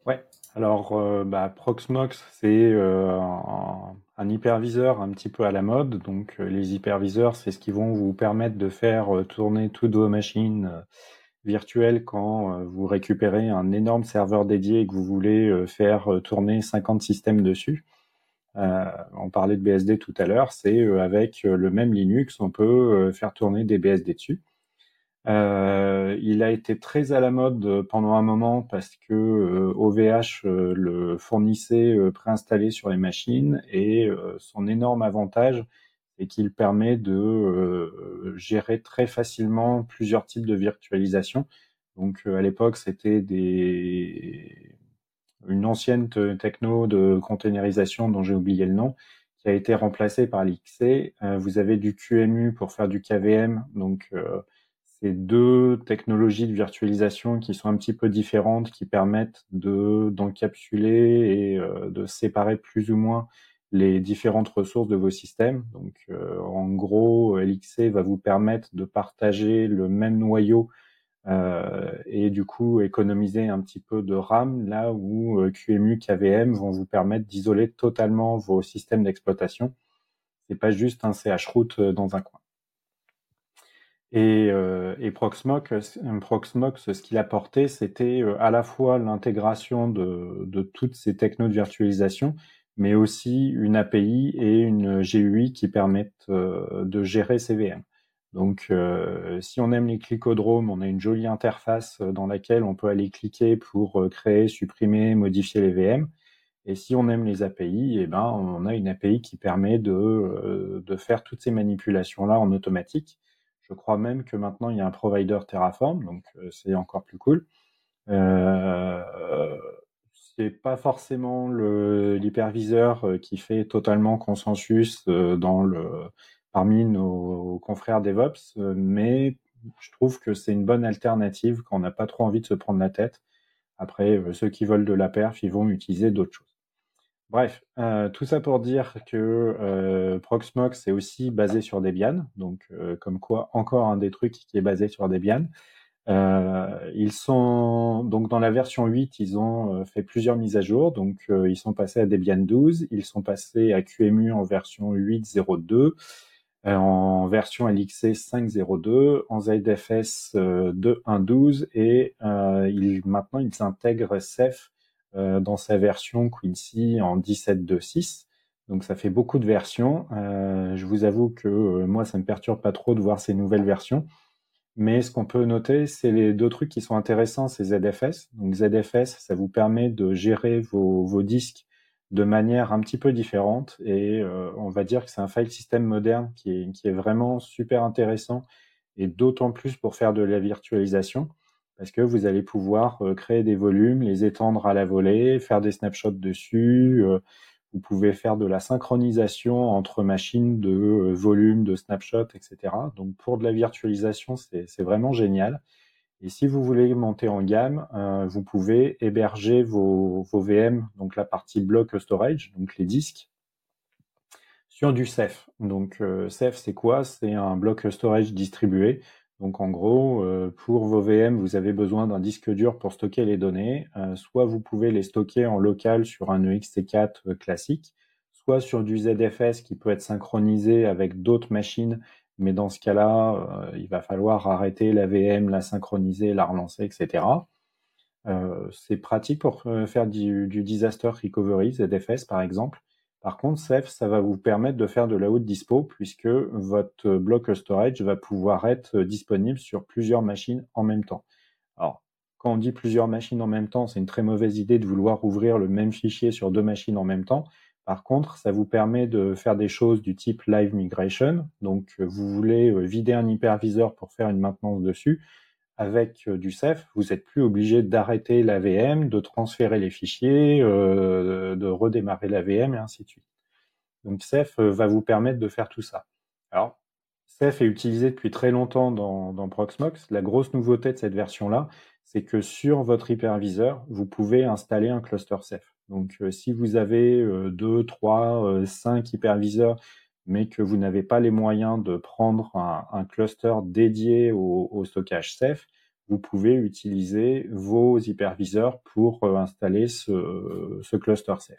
Ouais. Alors, euh, bah, Proxmox, c'est euh, un, hyperviseur un petit peu à la mode. Donc, euh, les hyperviseurs, c'est ce qui vont vous permettre de faire tourner toutes vos machines virtuelles quand vous récupérez un énorme serveur dédié et que vous voulez faire tourner 50 systèmes dessus. on parlait de BSD tout à l'heure, c'est avec le même Linux, on peut faire tourner des BSD dessus. Euh, il a été très à la mode euh, pendant un moment parce que OVH euh, le fournissait préinstallé sur les machines et son énorme avantage est qu'il permet de gérer très facilement plusieurs types de virtualisation. Donc à l'époque, c'était une ancienne techno de containerisation dont j'ai oublié le nom, qui a été remplacée par l'XC. vous avez du QMU pour faire du KVM, donc c'est deux technologies de virtualisation qui sont un petit peu différentes, qui permettent de d'encapsuler et euh, de séparer plus ou moins les différentes ressources de vos systèmes. Donc, euh, en gros, LXC va vous permettre de partager le même noyau euh, et du coup économiser un petit peu de RAM, là où QEMU, KVM vont vous permettre d'isoler totalement vos systèmes d'exploitation. C'est pas juste un CH dans un coin. Et, euh, et Proxmox, Proxmox, ce qu'il apportait, c'était euh, à la fois l'intégration de, toutes ces technos de virtualisation, mais aussi une API et une GUI qui permettent euh, de gérer ces VM. Donc, si on aime les clicodromes, on a une jolie interface dans laquelle on peut aller cliquer pour créer, supprimer, modifier les VM. Et si on aime les API, eh ben, on a une API qui permet de faire toutes ces manipulations-là en automatique. Je crois même que maintenant, il y a un provider Terraform, donc c'est encore plus cool. Euh, c'est pas forcément l'hyperviseur qui fait totalement consensus le, parmi nos confrères DevOps, mais je trouve que c'est une bonne alternative quand on n'a pas trop envie de se prendre la tête. Après, ceux qui veulent de la perf, ils vont utiliser d'autres choses. Bref, euh, tout ça pour dire que euh, Proxmox est aussi basé sur Debian, donc euh, comme quoi encore un des trucs qui est basé sur Debian. ils sont donc dans la version 8, ils ont fait plusieurs mises à jour, donc ils sont passés à Debian 12, ils sont passés à QEMU en version 8.02, en version LXC 5.02, en ZFS 2.1.12 et maintenant ils intègrent Ceph euh, dans sa version Quincy en 17.2.6. Donc ça fait beaucoup de versions. Euh, je vous avoue que euh, moi, ça me perturbe pas trop de voir ces nouvelles versions. Mais ce qu'on peut noter, c'est les deux trucs qui sont intéressants, c'est ZFS. Donc ZFS, ça vous permet de gérer vos, vos disques de manière un petit peu différente. Et on va dire que c'est un file system moderne qui est, qui est vraiment super intéressant et d'autant plus pour faire de la virtualisation parce que vous allez pouvoir euh, créer des volumes, les étendre à la volée, faire des snapshots dessus. Euh, vous pouvez faire de la synchronisation entre machines de euh, volume, de snapshots, etc. Donc pour de la virtualisation, c'est vraiment génial. Et si vous voulez monter en gamme, vous pouvez héberger vos, vos, VM, donc la partie block storage, donc les disques, sur du Ceph. Donc Ceph, c'est quoi? C'est un block storage distribué. Donc en gros, euh, pour vos VM, vous avez besoin d'un disque dur pour stocker les données. Euh, soit vous pouvez les stocker en local sur un EXT4 euh, classique, soit sur du ZFS qui peut être synchronisé avec d'autres machines. Mais dans ce cas-là, il va falloir arrêter la VM, la synchroniser, la relancer, etc. c'est pratique pour faire du, du disaster recovery, ZFS par exemple. Par contre, Ceph, ça va vous permettre de faire de la haute dispo puisque votre bloc storage va pouvoir être disponible sur plusieurs machines en même temps. Alors, quand on dit plusieurs machines en même temps, c'est une très mauvaise idée de vouloir ouvrir le même fichier sur deux machines en même temps. Par contre, ça vous permet de faire des choses du type live migration. Donc, vous voulez vider un hyperviseur pour faire une maintenance dessus avec euh, du Ceph, vous n'êtes plus obligé d'arrêter la VM, de transférer les fichiers, euh, de redémarrer la VM et ainsi de suite. Donc Ceph euh, va vous permettre de faire tout ça. Alors, Ceph est utilisé depuis très longtemps dans, Proxmox. La grosse nouveauté de cette version-là, c'est que sur votre hyperviseur, vous pouvez installer un cluster Ceph. Donc si vous avez 2, 3, 5 hyperviseurs mais que vous n'avez pas les moyens de prendre un, cluster dédié au, stockage Ceph, vous pouvez utiliser vos hyperviseurs pour euh, installer ce, cluster Ceph.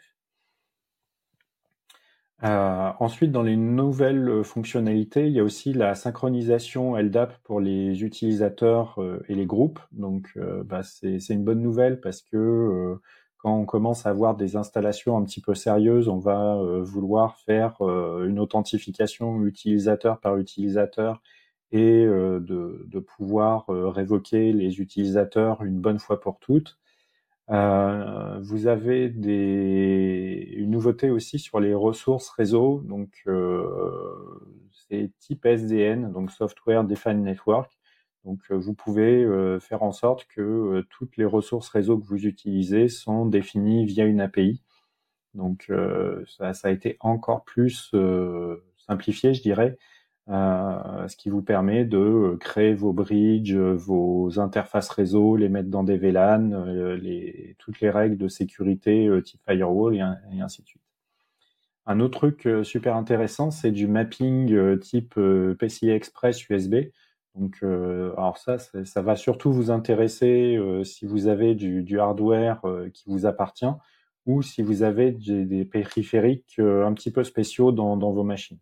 Euh, ensuite, dans les nouvelles fonctionnalités, il y a aussi la synchronisation LDAP pour les utilisateurs euh, et les groupes. Donc, bah, c'est une bonne nouvelle parce que quand on commence à avoir des installations un petit peu sérieuses, on va euh, vouloir faire euh, une authentification utilisateur par utilisateur et euh, de, pouvoir révoquer les utilisateurs une bonne fois pour toutes. vous avez des, une nouveauté aussi sur les ressources réseau, donc c'est type SDN, donc Software Defined Network. Donc, euh, vous pouvez euh, faire en sorte que euh, toutes les ressources réseau que vous utilisez sont définies via une API. Donc, ça, a été encore plus simplifié, je dirais, ce qui vous permet de créer vos bridges, vos interfaces réseau, les mettre dans des VLAN, toutes les règles de sécurité type firewall et, ainsi de suite. Un autre truc super intéressant, c'est du mapping type PCI Express USB. Donc, euh, alors ça, ça va surtout vous intéresser euh, si vous avez du, hardware euh, qui vous appartient ou si vous avez des, périphériques un petit peu spéciaux dans, vos machines.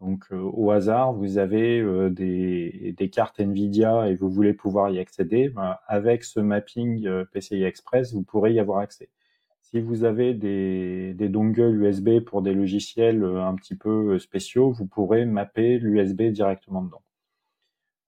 Donc, au hasard, vous avez des, cartes NVIDIA et vous voulez pouvoir y accéder. Ben, avec ce mapping PCI Express, vous pourrez y avoir accès. Si vous avez des, des dongles USB pour des logiciels un petit peu spéciaux, vous pourrez mapper l'USB directement dedans.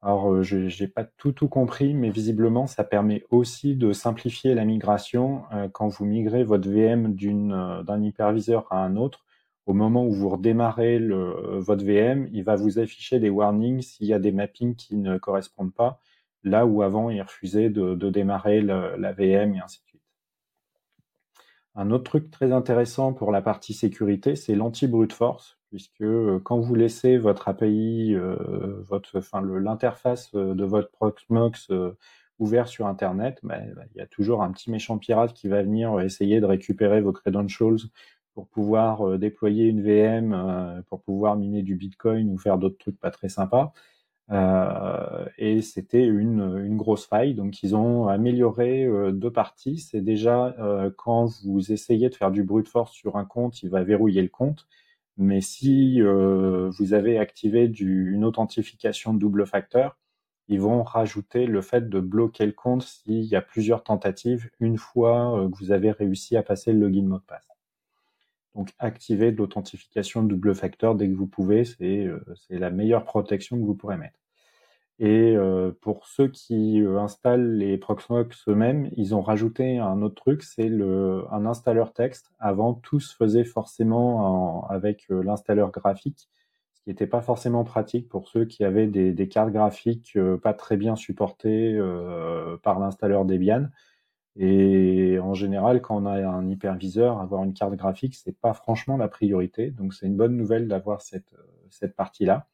Alors, je n'ai pas tout, tout compris, mais visiblement, ça permet aussi de simplifier la migration quand vous migrez votre VM d'un hyperviseur à un autre. Au moment où vous redémarrez votre VM, il va vous afficher des warnings s'il y a des mappings qui ne correspondent pas, là où avant il refusait de, de démarrer la VM et ainsi de suite. Un autre truc très intéressant pour la partie sécurité, c'est l'anti-brute force, puisque euh, quand vous laissez votre API, euh, l'interface euh, de votre Proxmox ouvert sur Internet, ben, ben, il y a toujours un petit méchant pirate qui va venir essayer de récupérer vos credentials pour pouvoir déployer une VM, pour pouvoir miner du Bitcoin ou faire d'autres trucs pas très sympas. Et c'était une, une, grosse faille. Donc ils ont amélioré deux parties. C'est déjà quand vous essayez de faire du brute force sur un compte, il va verrouiller le compte. Mais si vous avez activé une authentification double facteur, ils vont rajouter le fait de bloquer le compte s'il y a plusieurs tentatives une fois que vous avez réussi à passer le login mot de passe. Donc activez l'authentification double facteur dès que vous pouvez, euh, c'est la meilleure protection que vous pourrez mettre. Et euh, pour ceux qui euh, installent les Proxmox eux-mêmes, ils ont rajouté un autre truc, c'est un installeur texte. Avant, tout se faisait forcément avec l'installeur graphique, ce qui n'était pas forcément pratique pour ceux qui avaient des, des cartes graphiques pas très bien supportées par l'installeur Debian. Et en général, quand on a un hyperviseur, avoir une carte graphique, c'est pas franchement la priorité. Donc c'est une bonne nouvelle d'avoir cette, euh, cette partie-là.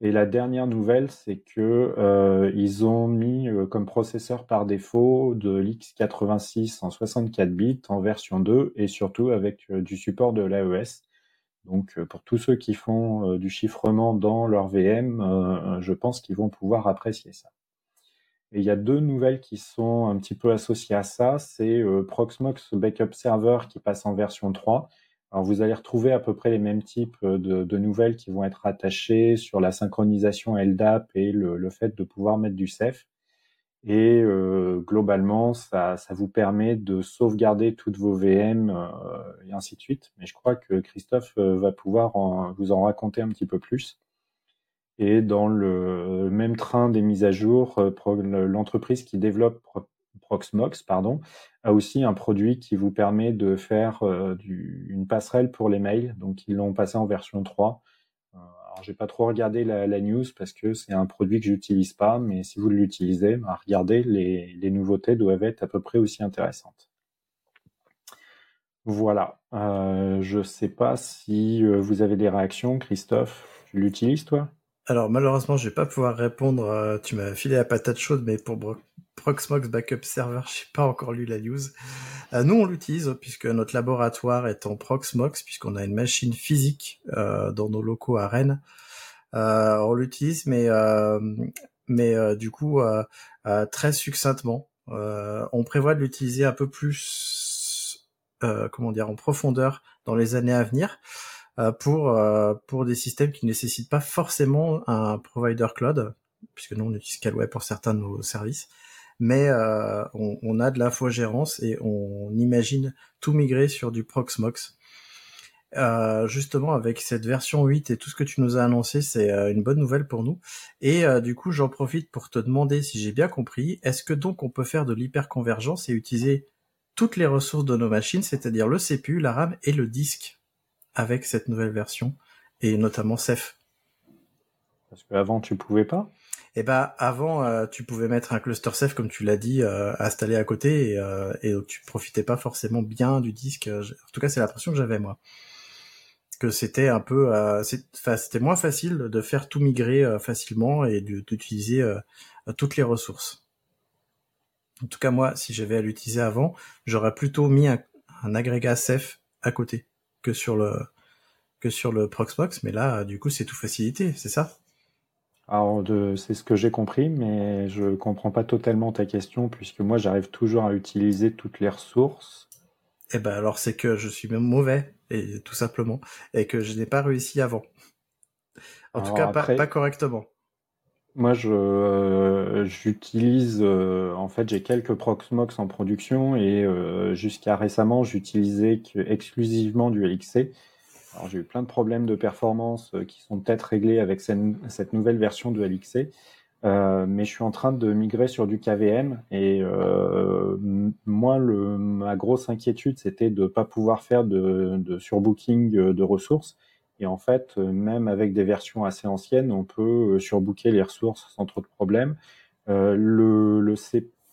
Et la dernière nouvelle, c'est que euh, ils ont mis euh, comme processeur par défaut de l'X86 en 64 bits en version 2 et surtout avec du support de l'AES. Donc pour tous ceux qui font du chiffrement dans leur VM, je pense qu'ils vont pouvoir apprécier ça. Et il y a deux nouvelles qui sont un petit peu associées à ça. C'est euh, Proxmox Backup Server qui passe en version 3. Alors vous allez retrouver à peu près les mêmes types euh, de, nouvelles qui vont être attachées sur la synchronisation LDAP et le, fait de pouvoir mettre du CEF. Et euh, globalement, ça, ça, vous permet de sauvegarder toutes vos VM et ainsi de suite. Mais je crois que Christophe va pouvoir vous en raconter un petit peu plus. Et dans le même train des mises à jour, euh, l'entreprise qui développe Proxmox pardon, a aussi un produit qui vous permet de faire euh, une passerelle pour les mails. Donc, ils l'ont passé en version 3. Euh, alors, j'ai pas trop regardé la, news parce que c'est un produit que j'utilise pas, mais si vous l'utilisez, bah, regardez, les, nouveautés doivent être à peu près aussi intéressantes. Voilà. Euh, je sais pas si vous avez des réactions, Christophe. Tu l'utilises, toi? Alors malheureusement, je vais pas pouvoir répondre. Euh, tu m'as filé la patate chaude, mais pour Proxmox Backup Server, j'ai pas encore lu la news. Euh, nous, on l'utilise puisque notre laboratoire est en Proxmox, puisqu'on a une machine physique euh, dans nos locaux à Rennes. on l'utilise, mais mais du coup très succinctement. on prévoit de l'utiliser un peu plus, comment dire, en profondeur dans les années à venir. Euh, pour euh, pour des systèmes qui ne nécessitent pas forcément un provider cloud, puisque nous on utilise Calway pour certains de nos services, mais euh, on, on, a de l'infogérance et on imagine tout migrer sur du Proxmox. Euh, justement avec cette version 8 et tout ce que tu nous as annoncé, c'est une bonne nouvelle pour nous. Et du coup, j'en profite pour te demander si j'ai bien compris, est-ce que donc on peut faire de l'hyperconvergence et utiliser toutes les ressources de nos machines, c'est-à-dire le CPU, la RAM et le disque? Avec cette nouvelle version et notamment Ceph. Parce qu'avant tu pouvais pas? Eh ben avant euh, tu pouvais mettre un cluster Ceph comme tu l'as dit euh, installé à côté et, euh, et donc tu profitais pas forcément bien du disque. En tout cas c'est l'impression que j'avais moi que c'était un peu c'était moins facile de faire tout migrer facilement et d'utiliser toutes les ressources. En tout cas moi si j'avais à l'utiliser avant j'aurais plutôt mis un, un agrégat Ceph à côté que sur le que sur le Proxbox, mais là, du coup, c'est tout facilité, c'est ça? Alors, c'est ce que j'ai compris, mais je comprends pas totalement ta question, puisque moi, j'arrive toujours à utiliser toutes les ressources. Eh ben, alors, c'est que je suis même mauvais, et tout simplement, et que je n'ai pas réussi avant. En tout cas, pas, correctement. Moi, je euh, j'utilise euh, en fait j'ai quelques Proxmox en production et euh, jusqu'à récemment j'utilisais exclusivement du LXC. Alors j'ai eu plein de problèmes de performance qui sont peut-être réglés avec cette, nouvelle version de LXC. Mais je suis en train de migrer sur du KVM et moi, le, ma grosse inquiétude, c'était de ne pas pouvoir faire de, surbooking de ressources. Et en fait, même avec des versions assez anciennes, on peut surbooker les ressources sans trop de problèmes. Euh, le,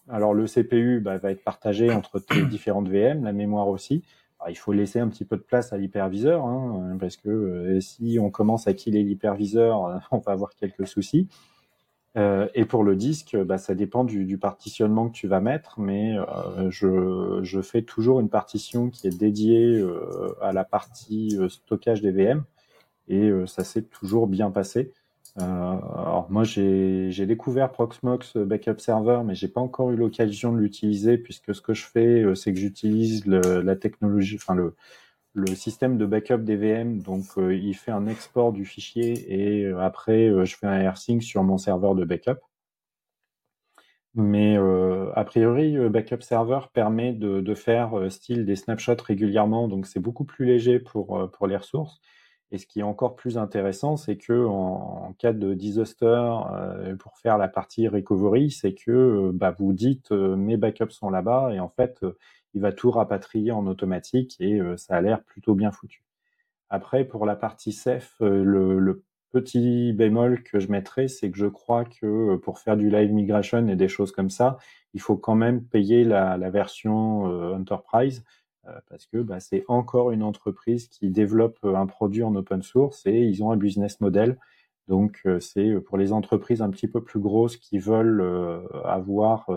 alors le CPU bah, va être partagé entre tes différentes VM, la mémoire aussi. Il faut laisser un petit peu de place à l'hyperviseur, hein, parce que euh, si on commence à killer l'hyperviseur, on va avoir quelques soucis. Euh, et pour le disque, bah, ça dépend du, partitionnement que tu vas mettre, mais euh, je, fais toujours une partition qui est dédiée euh, à la partie euh, stockage des VM, et euh, ça s'est toujours bien passé. alors moi, j'ai découvert Proxmox Backup Server, mais j'ai pas encore eu l'occasion de l'utiliser, puisque ce que je fais, c'est que j'utilise la technologie, enfin le, système de backup des VM, donc euh, il fait un export du fichier et euh, après euh, je fais un AirSync sur mon serveur de backup. Mais a priori, Backup Server permet de, de faire style des snapshots régulièrement, donc c'est beaucoup plus léger pour, pour les ressources. Et ce qui est encore plus intéressant, c'est que en, cas de disaster, pour faire la partie recovery, c'est que bah, vous dites mes backups sont là-bas et en fait il va tout rapatrier en automatique et euh, ça a l'air plutôt bien foutu. Après, pour la partie safe, euh, le, petit bémol que je mettrais, c'est que je crois que euh, pour faire du live migration et des choses comme ça, il faut quand même payer la, version enterprise parce que bah, c'est encore une entreprise qui développe un produit en open source et ils ont un business model. Donc c'est pour les entreprises un petit peu plus grosses qui veulent avoir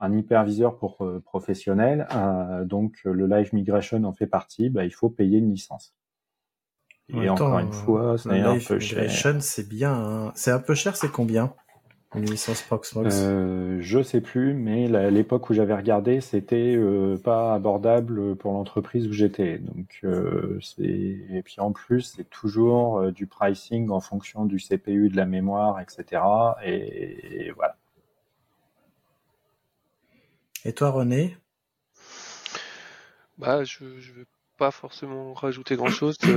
un hyperviseur pour euh, professionnel, euh, donc le live migration en fait partie, bah, il faut payer une licence. Et encore une fois, c'est un peu cher. C'est bien. Hein. C'est un peu cher, c'est combien? Une licence Proxmox euh, Je sais plus, mais l'époque où j'avais regardé, c'était euh, pas abordable pour l'entreprise où j'étais. Donc euh, c'est et puis en plus, c'est toujours euh, du pricing en fonction du CPU, de la mémoire, etc. et voilà. Et toi, René? Bah, je ne vais pas forcément rajouter grand chose.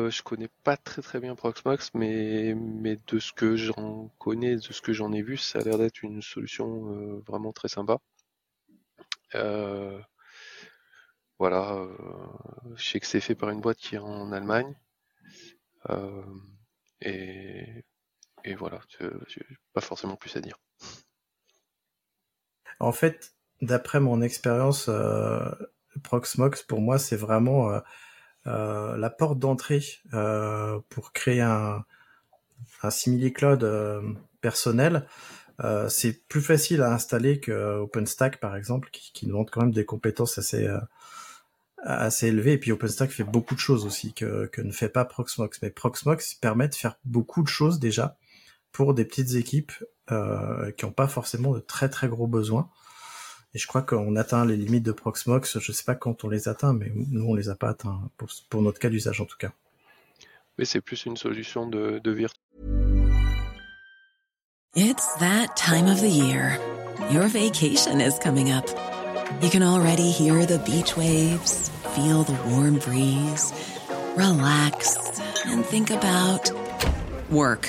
Euh, je connais pas très très bien Proxmox, mais, mais de ce que j'en connais, de ce que j'en ai vu, ça a l'air d'être une solution euh, vraiment très sympa. Euh, voilà, je sais que c'est fait par une boîte qui est en Allemagne. Et, et voilà, j'ai pas forcément plus à dire. En fait, d'après mon expérience, Proxmox, pour moi, c'est vraiment euh, euh, la porte d'entrée euh, pour créer un, un simili-cloud euh, personnel. Euh, c'est plus facile à installer que OpenStack, par exemple, qui, qui demande quand même des compétences assez assez élevées. Et puis OpenStack fait beaucoup de choses aussi que, que ne fait pas Proxmox. Mais Proxmox permet de faire beaucoup de choses déjà pour des petites équipes qui n'ont pas forcément de très très gros besoins. Et je crois qu'on atteint les limites de Proxmox. Je sais pas quand on les atteint, mais nous on les a pas atteints pour, pour notre cas d'usage en tout cas. Mais c'est plus une solution de, de virtu. It's that time of the year. Your vacation is coming up. You can already hear the beach waves, feel the warm breeze, relax and think about work.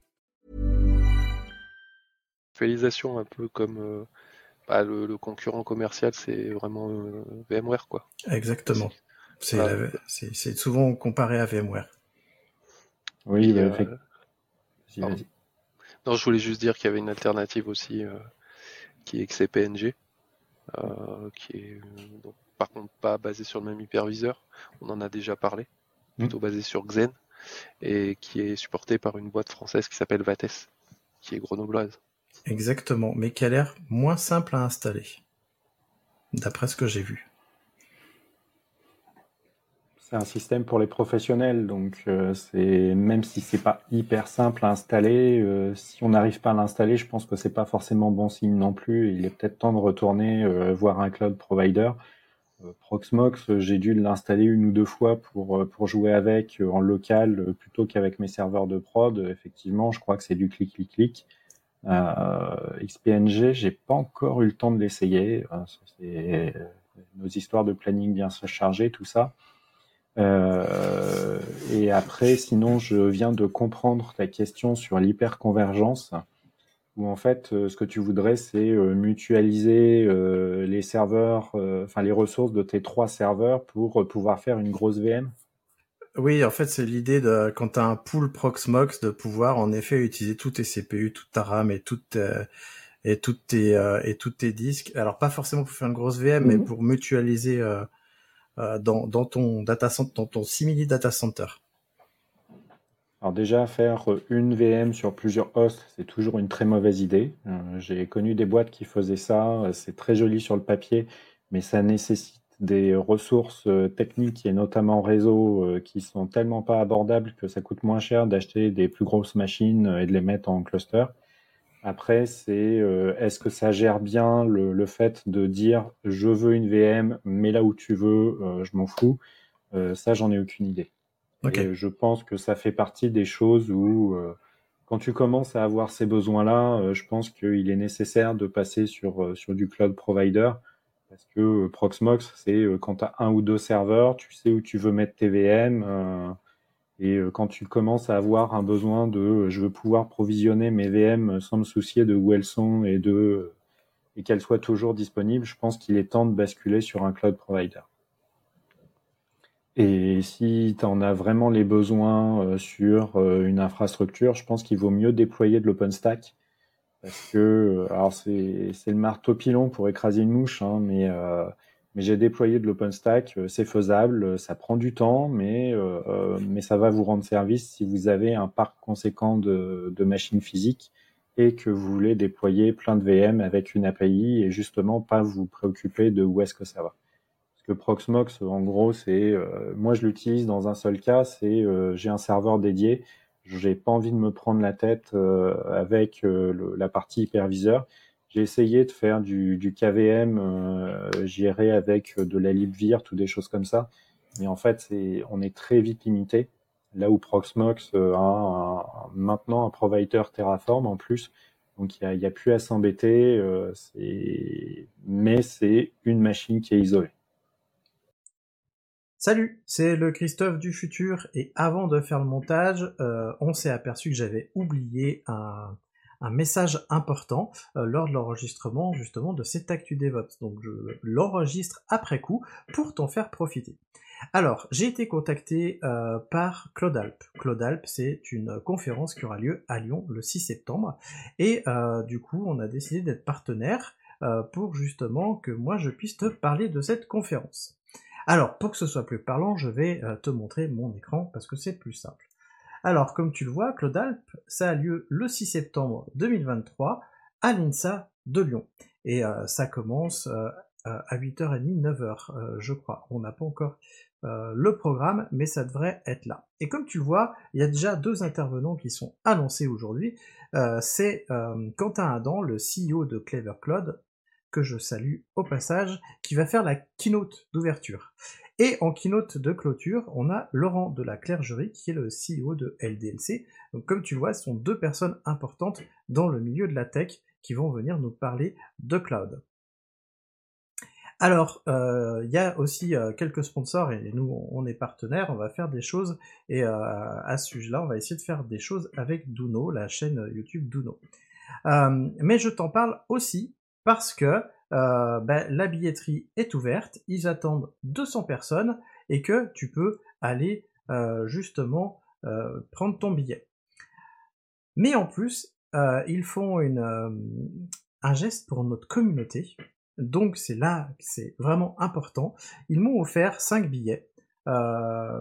Un peu comme euh, bah, le, le, concurrent commercial, c'est vraiment euh, VMware quoi. Exactement. C'est voilà. souvent comparé à VMware. Oui, bah, euh, non, je voulais juste dire qu'il y avait une alternative aussi euh, qui est XCPNG, euh, qui est donc, par contre pas basé sur le même hyperviseur. On en a déjà parlé, plutôt mm. basé sur Xen. et qui est supporté par une boîte française qui s'appelle Vates, qui est grenobloise. Exactement, mais qui a l'air moins simple à installer, d'après ce que j'ai vu. C'est un système pour les professionnels, donc euh, même si c'est pas hyper simple à installer, euh, si on n'arrive pas à l'installer, je pense que c'est pas forcément bon signe non plus. Il est peut-être temps de retourner euh, voir un cloud provider. Proxmox, j'ai dû l'installer une ou deux fois pour pour jouer avec en local plutôt qu'avec mes serveurs de prod. Effectivement, je crois que c'est du clic clic clic. XPNG, j'ai pas encore eu le temps de l'essayer. c'est nos histoires de planning bien se charger, tout ça. Euh, et après, sinon, je viens de comprendre ta question sur l'hyperconvergence, où en fait, euh, ce que tu voudrais, c'est euh, mutualiser les serveurs, enfin les ressources de tes trois serveurs pour pouvoir faire une grosse VM. Oui, en fait, c'est l'idée de quand tu as un pool Proxmox de pouvoir en effet utiliser tous tes CPU, toute ta RAM et toutes et toutes tes et toutes tes disques. Alors pas forcément pour faire une grosse VM, mais mhm. pour mutualiser euh, dans, ton data center, dans ton simili data center alors déjà, faire une VM sur plusieurs hosts, c'est toujours une très mauvaise idée. Euh, j'ai connu des boîtes qui faisaient ça, c'est très joli sur le papier, mais ça nécessite des ressources euh, techniques et notamment réseau qui sont tellement pas abordables que ça coûte moins cher d'acheter des plus grosses machines et de les mettre en cluster. Après, c'est euh, est-ce que ça gère bien le, fait de dire je veux une VM, mais là où tu veux, euh, je m'en fous. Euh, ça, j'en ai aucune idée. Et je pense que ça fait partie des choses où, quand tu commences à avoir ces besoins-là, je pense qu'il est nécessaire de passer sur, sur du cloud provider. Parce que Proxmox, c'est quand tu as un ou deux serveurs, tu sais où tu veux mettre tes VM et euh, quand tu commences à avoir un besoin de euh, je veux pouvoir provisionner mes VM sans me soucier de où elles sont et euh, et qu'elles soient toujours disponibles, je pense qu'il est temps de basculer sur un cloud provider. Et si tu en as vraiment les besoins sur une infrastructure, je pense qu'il vaut mieux déployer de l'OpenStack. Parce que, alors c'est le marteau pilon pour écraser une mouche, hein, mais mais j'ai déployé de l'OpenStack, euh, c'est faisable, euh, ça prend du temps, mais, euh, mais ça va vous rendre service si vous avez un parc conséquent de, de machines physiques et que vous voulez déployer plein de VM avec une API et justement pas vous préoccuper de où est-ce que ça va. Parce que Proxmox, en gros, c'est moi je l'utilise dans un seul cas, c'est j'ai un serveur dédié, j'ai pas envie de me prendre la tête avec la partie hyperviseur j'ai essayé de faire du, du KVM, euh, j'irai avec de la libvirt ou des choses comme ça. Mais en fait, c'est, on est très vite limité. Là où Proxmox euh, a maintenant un provider Terraform en plus. Donc il n'y a, a, plus à s'embêter. Euh, mais c'est une machine qui est isolée. Salut, c'est le Christophe du futur et avant de faire le montage, euh, on s'est aperçu que j'avais oublié un, message important euh, lors de l'enregistrement justement de cet Actu DevOps. Donc je l'enregistre après coup pour t'en faire profiter. Alors, j'ai été contacté euh, par Claude Claude c'est une conférence qui aura lieu à Lyon le 6 septembre. Et euh, du coup, on a décidé d'être partenaire pour justement que moi je puisse te parler de cette conférence. Alors, pour que ce soit plus parlant, je vais te montrer mon écran parce que c'est plus simple. Alors, comme tu le vois, Claude Alpes, ça a lieu le 6 septembre 2023 à l'INSA de Lyon. Et euh, ça commence euh, à 8h30, 9h, euh, je crois. On n'a pas encore le programme, mais ça devrait être là. Et comme tu le vois, il y a déjà deux intervenants qui sont annoncés aujourd'hui. C'est Quentin Adam, le CEO de Clever Cloud, que je salue au passage, qui va faire la keynote d'ouverture. Et en keynote de clôture, on a Laurent de la Clergerie, qui est le CEO de LDLC. Donc comme tu vois, ce sont deux personnes importantes dans le milieu de la tech qui vont venir nous parler de cloud. Alors, euh, il y a aussi euh, quelques sponsors et nous, on est partenaires, on va faire des choses et euh, à ce sujet-là, on va essayer de faire des choses avec Duno, la chaîne YouTube Duno. mais je t'en parle aussi parce que euh, ben, la billetterie est ouverte, ils attendent 200 personnes et que tu peux aller euh, justement euh, prendre ton billet. Mais en plus, ils font un geste pour notre communauté, donc c'est là, c'est vraiment important. Ils m'ont offert 5 billets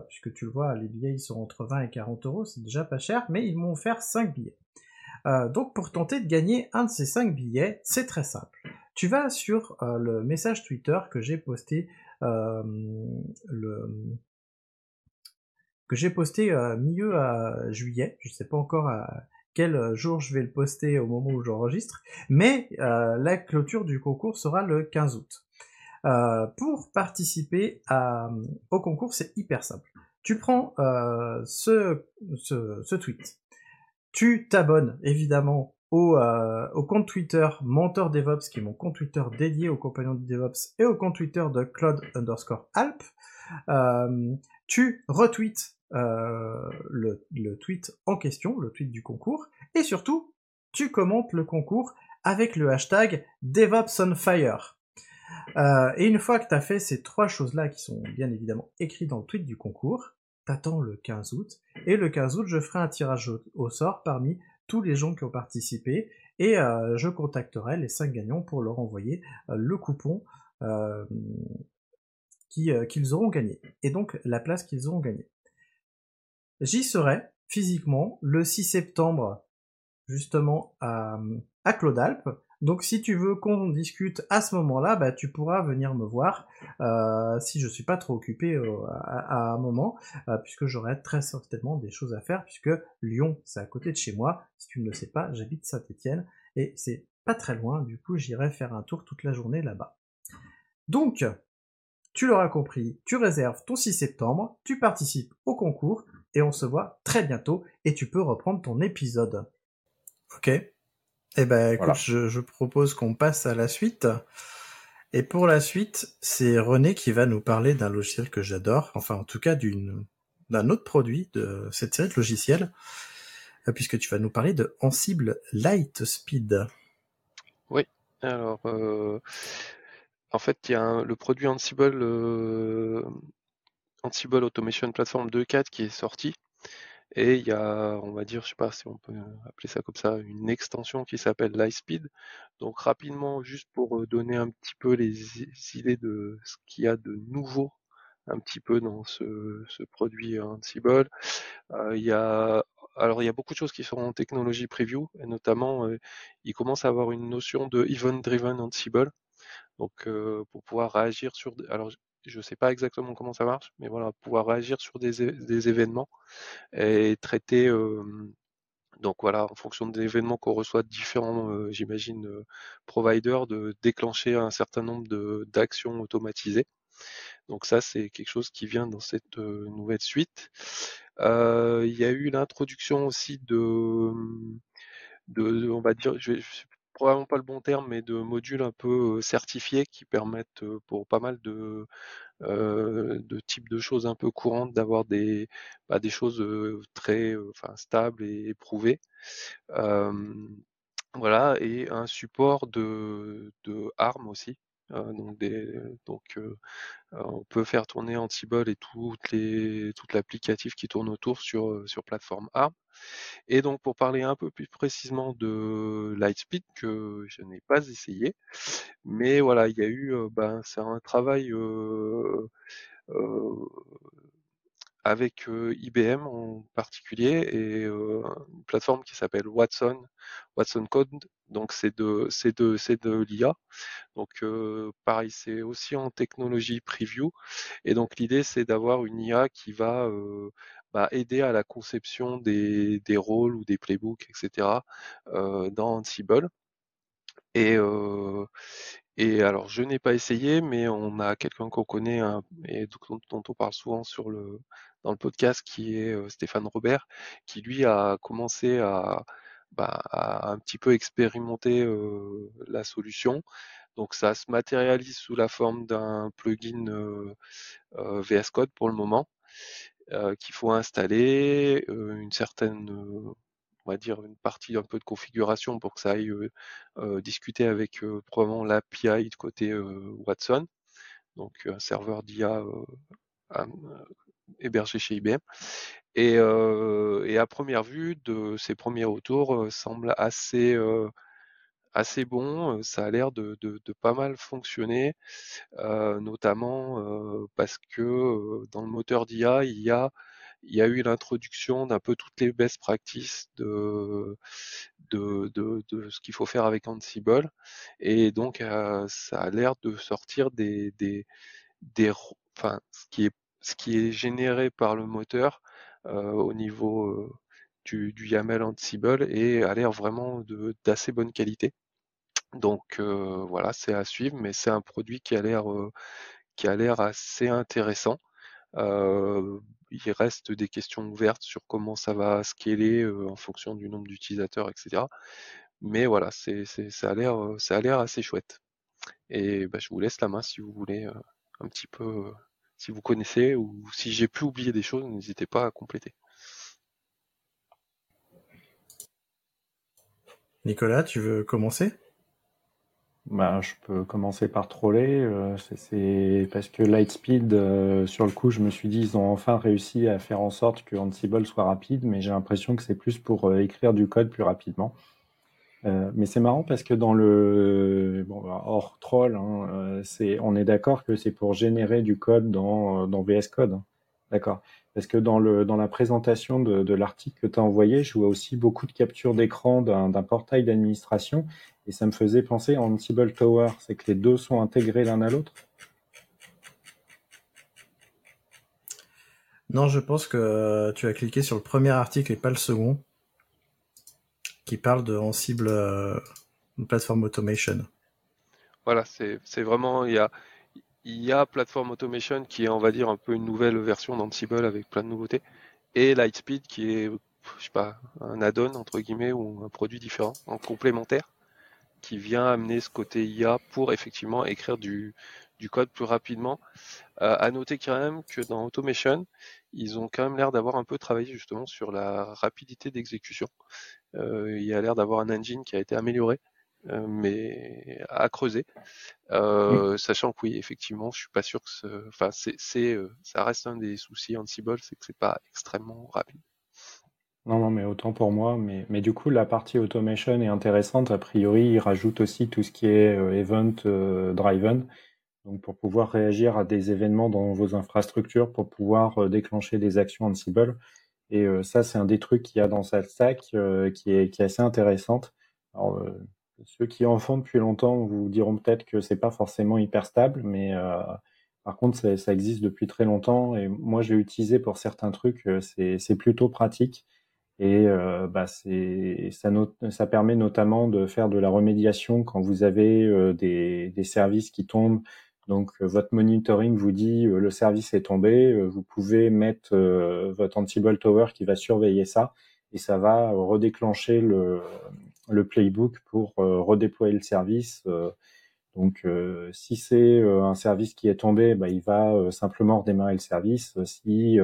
puisque tu le vois, les billets ils sont entre 20 et 40 euros, c'est déjà pas cher, mais ils m'ont offert 5 billets. Donc pour tenter de gagner un de ces 5 billets, c'est très simple. Tu vas sur le message Twitter que j'ai posté le que j'ai posté milieu à juillet, je sais pas encore à quel jour je vais le poster au moment où j'enregistre, mais la clôture du concours sera le 15 août. pour participer au concours, c'est hyper simple. Tu prends ce, tweet, tu t'abonnes évidemment au, au, compte Twitter Mentor DevOps, qui est mon compte Twitter dédié aux compagnons du DevOps, et au compte Twitter de Claude underscore Alp. tu retweets euh, le, tweet en question, le tweet du concours, et surtout, tu commentes le concours avec le hashtag DevOps on Fire. Euh, et une fois que tu as fait ces trois choses-là qui sont bien évidemment écrites dans le tweet du concours, t'attends le 15 août, et le 15 août, je ferai un tirage au, sort parmi tous les gens qui ont participé, et euh, je contacterai les 5 gagnants pour leur envoyer le coupon qu'ils auront gagné, et donc la place qu'ils auront gagné. J'y serai physiquement le 6 septembre justement à, à Claude-Alpes. Donc si tu veux qu'on discute à ce moment-là, bah, tu pourras venir me voir euh, si je suis pas trop occupé euh, à, un moment, euh, puisque j'aurai très certainement des choses à faire, puisque Lyon c'est à côté de chez moi. Si tu ne le sais pas, j'habite Saint-Étienne et c'est pas très loin. Du coup, j'irai faire un tour toute la journée là-bas. Donc, tu l'auras compris, tu réserves ton 6 septembre, tu participes au concours et on se voit très bientôt et tu peux reprendre ton épisode. Ok. Eh ben, écoute, je, propose qu'on passe à la suite. Et pour la suite, c'est René qui va nous parler d'un logiciel que j'adore, enfin en tout cas d'une d'un autre produit de cette série de logiciels, euh, puisque tu vas nous parler de Ansible Lightspeed. Oui, alors euh, en fait, il y a le produit Ansible euh, Ansible Automation Platform 2.4 qui est sorti. Et il y a, on va dire, je sais pas si on peut appeler ça comme ça, une extension qui s'appelle Lightspeed. Donc rapidement, juste pour euh, donner un petit peu les idées de ce qu'il y a de nouveau un petit peu dans ce, produit Ansible. Euh, il y a alors il y a beaucoup de choses qui sont en technologie preview et notamment euh, il commence à avoir une notion de event driven Ansible. Donc pour pouvoir réagir sur alors je ne sais pas exactement comment ça marche, mais voilà, pouvoir réagir sur des, événements et traiter, donc voilà, en fonction des événements qu'on reçoit de différents, j'imagine, providers, de déclencher un certain nombre d'actions automatisées. Donc ça, c'est quelque chose qui vient dans cette nouvelle suite. il y a eu l'introduction aussi de, de, on va dire, je vais, probablement pas le bon terme, mais de modules un peu certifiés qui permettent pour pas mal de, types de choses un peu courantes d'avoir des, bah, choses très stables et éprouvées. voilà, et un support de, de ARM aussi. Donc, des, donc on peut faire tourner Ansible et toutes les, toute l'applicatif qui tourne autour sur, sur plateforme ARM. Et donc pour parler un peu plus précisément de Lightspeed que je n'ai pas essayé, mais voilà, il y a eu, ben, c'est un travail avec IBM en particulier et une plateforme qui s'appelle Watson, Watson Code. Donc c'est de c'est de c'est de l'IA. Donc pareil, c'est aussi en technologie preview. Et donc l'idée c'est d'avoir une IA qui va bah, aider à la conception des, des, rôles ou des playbooks, etc. dans Ansible. Et, et alors, je n'ai pas essayé, mais on a quelqu'un qu'on connaît et dont, on parle souvent sur le, dans le podcast, qui est Stéphane Robert, qui lui a commencé à, bah, un petit peu expérimenter la solution. Donc, ça se matérialise sous la forme d'un plugin VS Code pour le moment, qu'il faut installer, une certaine va dire une partie un peu de configuration pour que ça aille discuter avec probablement l'API de côté Watson, donc un serveur d'IA hébergé chez IBM. Et, à première vue, de ces premiers retours semblent assez assez bon. Ça a l'air de, de, pas mal fonctionner, notamment parce que dans le moteur d'IA, il y a il y a eu l'introduction d'un peu toutes les best practices de, de, de, de ce qu'il faut faire avec Ansible. Et donc, euh, ça a l'air de sortir des, des, des, enfin, ce qui est, ce qui est généré par le moteur euh, au niveau euh, du, du, YAML Ansible et a l'air vraiment d'assez bonne qualité. Donc euh, voilà, c'est à suivre, mais c'est un produit qui a l'air qui a l'air assez intéressant. Il reste des questions ouvertes sur comment ça va scaler en fonction du nombre d'utilisateurs, etc. Mais voilà, ça a l'air, assez chouette. Et bah, je vous laisse la main si vous voulez un petit peu, si vous connaissez ou si j'ai pu oublier des choses, n'hésitez pas à compléter. Nicolas, tu veux commencer? Bah, je peux commencer par troller. Euh, c'est parce que Lightspeed, euh, sur le coup, je me suis dit, ils ont enfin réussi à faire en sorte que Ansible soit rapide, mais j'ai l'impression que c'est plus pour euh, écrire du code plus rapidement. Mais c'est marrant parce que dans le bon, hors troll, hein, on est d'accord que c'est pour générer du code dans, dans VS Code. Hein. D'accord. Parce que dans, le, dans la présentation de, de l'article que tu as envoyé, je vois aussi beaucoup de captures d'écran d'un portail d'administration et ça me faisait penser à Ansible Tower. C'est que les deux sont intégrés l'un à l'autre Non, je pense que tu as cliqué sur le premier article et pas le second, qui parle de Ansible euh, Platform Automation. Voilà, c'est vraiment, il y a, il y a Platform Automation qui est, on va dire, un peu une nouvelle version d'Ansible avec plein de nouveautés, et Lightspeed qui est, je sais pas, un add-on entre guillemets ou un produit différent, en complémentaire, qui vient amener ce côté IA pour effectivement écrire du, code plus rapidement. Euh, à noter quand même que dans Automation, ils ont quand même l'air d'avoir un peu travaillé justement sur la rapidité d'exécution. Euh, il y a l'air d'avoir un engine qui a été amélioré mais à creuser. Euh, sachant que oui, effectivement, je suis pas sûr que, enfin, c'est, euh, ça reste un des soucis Ansible, c'est que c'est pas extrêmement rapide. Non, non, mais autant pour moi. Mais, mais du coup, la partie automation est intéressante. A priori, il rajoute aussi tout ce qui est event driven. Donc, pour pouvoir réagir à des événements dans vos infrastructures, pour pouvoir déclencher des actions Ansible. Et ça, c'est un des trucs qu'il y a dans cette stack qui, est, qui est assez intéressante. Alors, ceux qui en font depuis longtemps vous diront peut-être que c'est pas forcément hyper stable, mais euh, par contre, ça, ça, existe depuis très longtemps et moi, je l'ai utilisé pour certains trucs. Euh, c'est plutôt pratique et euh, bah, ça, ça permet notamment de faire de la remédiation quand vous avez euh, des, des, services qui tombent. Donc, euh, votre monitoring vous dit le service est tombé. vous pouvez mettre votre Ansible Tower qui va surveiller ça et ça va redéclencher le, le playbook pour euh, redéployer le service. Euh, donc, euh, si c'est un service qui est tombé, bah, il va simplement redémarrer le service. Si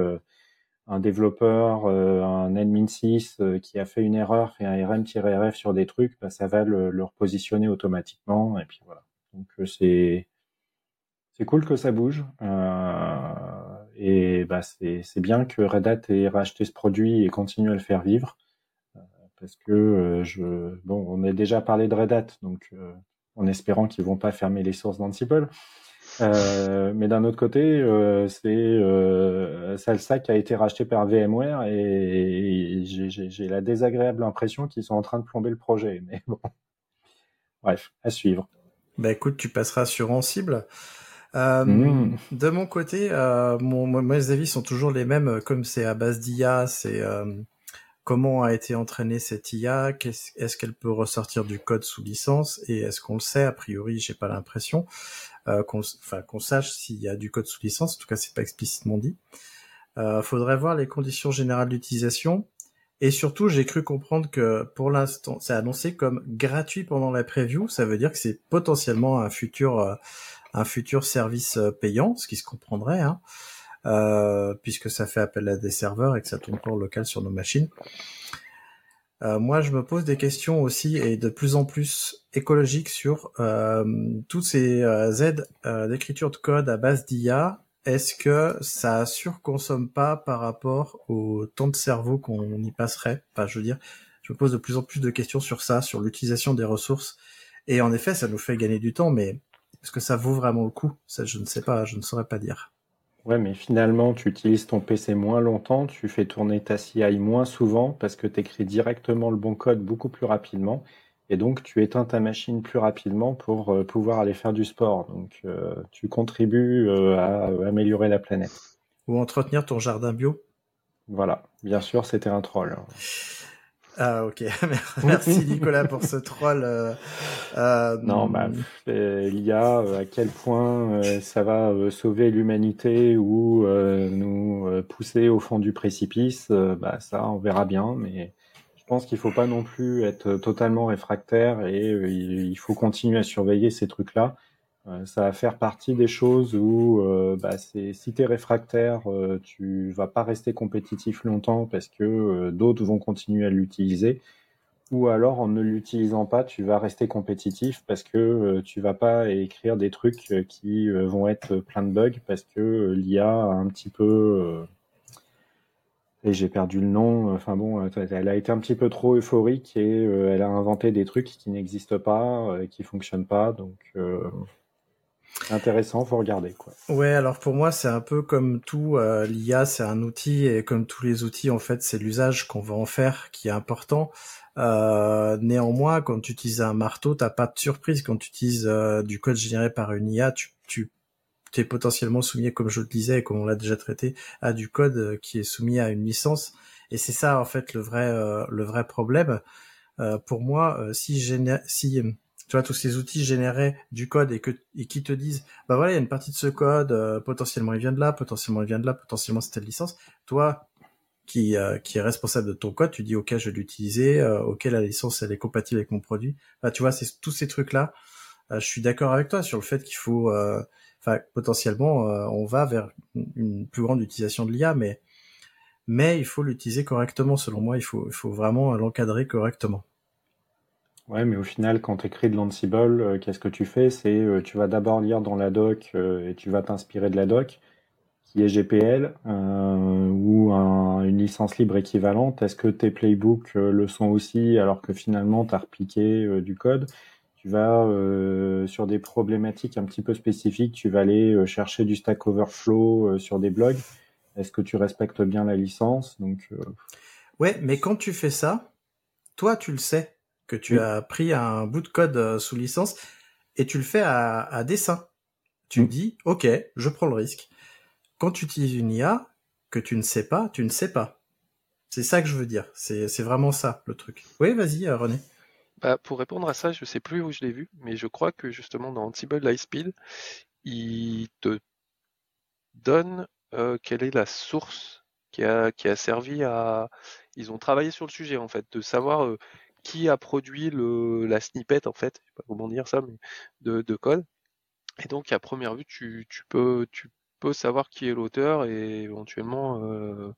un développeur, un admin 6 qui a fait une erreur, fait un rm-rf sur des trucs, bah, ça va le, repositionner automatiquement. Et puis voilà. Donc c'est c'est cool que ça bouge. Et bah, c'est bien que Red Hat ait racheté ce produit et continue à le faire vivre parce que euh, je, bon, on a déjà parlé de Red Hat, donc euh, en espérant qu'ils vont pas fermer les sources d'Ansible. Euh, mais d'un autre côté, euh, c'est euh, Salsa qui a été racheté par VMware et, j'ai la désagréable impression qu'ils sont en train de plomber le projet. Mais bon, bref, à suivre. Bah écoute, tu passeras sur Ansible. Euh, mmh. De mon côté, mon, mes avis sont toujours les mêmes. Comme c'est à base d'IA, c'est comment a été entraînée cette IA, est-ce qu'elle peut ressortir du code sous licence? Et est-ce qu'on le sait? A priori, j'ai pas l'impression euh, qu'on, sache s'il y a du code sous licence. En tout cas, c'est pas explicitement dit. Euh, faudrait voir les conditions générales d'utilisation. Et surtout, j'ai cru comprendre que pour l'instant, c'est annoncé comme gratuit pendant la preview. Ça veut dire que c'est potentiellement un futur, euh, un futur service euh, payant, ce qui se comprendrait. Hein. Euh, puisque ça fait appel à des serveurs et que ça tourne pas en local sur nos machines. Euh, moi, je me pose des questions aussi et de plus en plus écologiques sur euh, toutes ces euh, aides d'écriture de code à base d'IA. Est-ce que ça surconsomme pas par rapport au temps de cerveau qu'on y passerait? Enfin, je veux dire, je me pose de plus en plus de questions sur ça, sur l'utilisation des ressources Et en effet, ça nous fait gagner du temps, mais est-ce que ça vaut vraiment le coup? Ça, je ne sais pas, je ne saurais pas dire. Ouais, mais finalement, tu utilises ton PC moins longtemps, tu fais tourner ta CI moins souvent parce que tu écris directement le bon code beaucoup plus rapidement. Et donc, tu éteins ta machine plus rapidement pour euh, pouvoir aller faire du sport. Donc, euh, tu contribues euh, à améliorer la planète. Ou entretenir ton jardin bio. Voilà, bien sûr, c'était un troll. Ah ok, merci Nicolas pour ce troll. non, bah, l'IA, à quel point ça va sauver l'humanité ou nous pousser au fond du précipice, bah, ça on verra bien, mais je pense qu'il faut pas non plus être totalement réfractaire et euh, il faut continuer à surveiller ces trucs-là. Euh, ça va faire partie des choses où euh, bah, si tu es réfractaire, tu vas pas rester compétitif longtemps parce que d'autres vont continuer à l'utiliser. Ou alors en ne l'utilisant pas, tu vas rester compétitif parce que tu vas pas écrire des trucs qui vont être plein de bugs parce que l'IA a un petit peu et j'ai perdu le nom. Enfin bon, euh, elle a été un petit peu trop euphorique et euh, elle a inventé des trucs qui n'existent pas, euh, qui fonctionnent pas. Donc euh, intéressant, faut regarder quoi. Ouais, alors pour moi c'est un peu comme tout. L'IA c'est un outil et comme tous les outils en fait c'est l'usage qu'on va en faire qui est important. néanmoins, quand tu utilises un marteau, t'as pas de surprise. Quand tu utilises du code généré par une IA, tu, tu es potentiellement soumis, comme je le disais, comme on l'a déjà traité, à du code euh, qui est soumis à une licence. Et c'est ça en fait le vrai euh, le vrai problème. Euh, pour moi, si si tu vois tous ces outils généraient du code et que et qui te disent bah voilà il y a une partie de ce code potentiellement il vient de là, potentiellement il vient de là, potentiellement c'est telle licence. Toi qui qui est responsable de ton code, tu dis ok je vais l'utiliser, ok la licence elle est compatible avec mon produit. Bah, tu vois c'est tous ces trucs là. je suis d'accord avec toi sur le fait qu'il faut potentiellement, euh, on va vers une plus grande utilisation de l'IA, mais mais il faut l'utiliser correctement. Selon moi, il faut, il faut vraiment l'encadrer correctement. Ouais, mais au final, quand tu écris de l'Ansible, euh, qu'est-ce que tu fais? C'est euh, tu vas d'abord lire dans la doc et tu vas t'inspirer de la doc, qui est GPL ou une licence libre équivalente. Est-ce que tes playbooks le sont aussi alors que finalement tu as repiqué du code? Tu vas euh, sur des problématiques un petit peu spécifiques, tu vas aller euh, chercher du Stack Overflow euh, sur des blogs. Est-ce que tu respectes bien la licence? Donc, Ouais, mais quand tu fais ça, toi, tu le sais que tu as pris un bout de code sous licence et tu le fais à, dessin. Tu dis, ok, je prends le risque. Quand tu utilises une IA que tu ne sais pas, tu ne sais pas. C'est ça que je veux dire. C'est vraiment ça le truc. Oui, vas-y, René. Bah, pour répondre à ça, je sais plus où je l'ai vu, mais je crois que justement dans Ansible Lightspeed, il te donne euh, quelle est la source qui a, qui a servi à. Ils ont travaillé sur le sujet en fait, de savoir euh, qui a produit le, la snippet en fait, je sais pas comment dire ça, mais de, de code. Et donc à première vue, tu, tu peux tu peux savoir qui est l'auteur et éventuellement euh,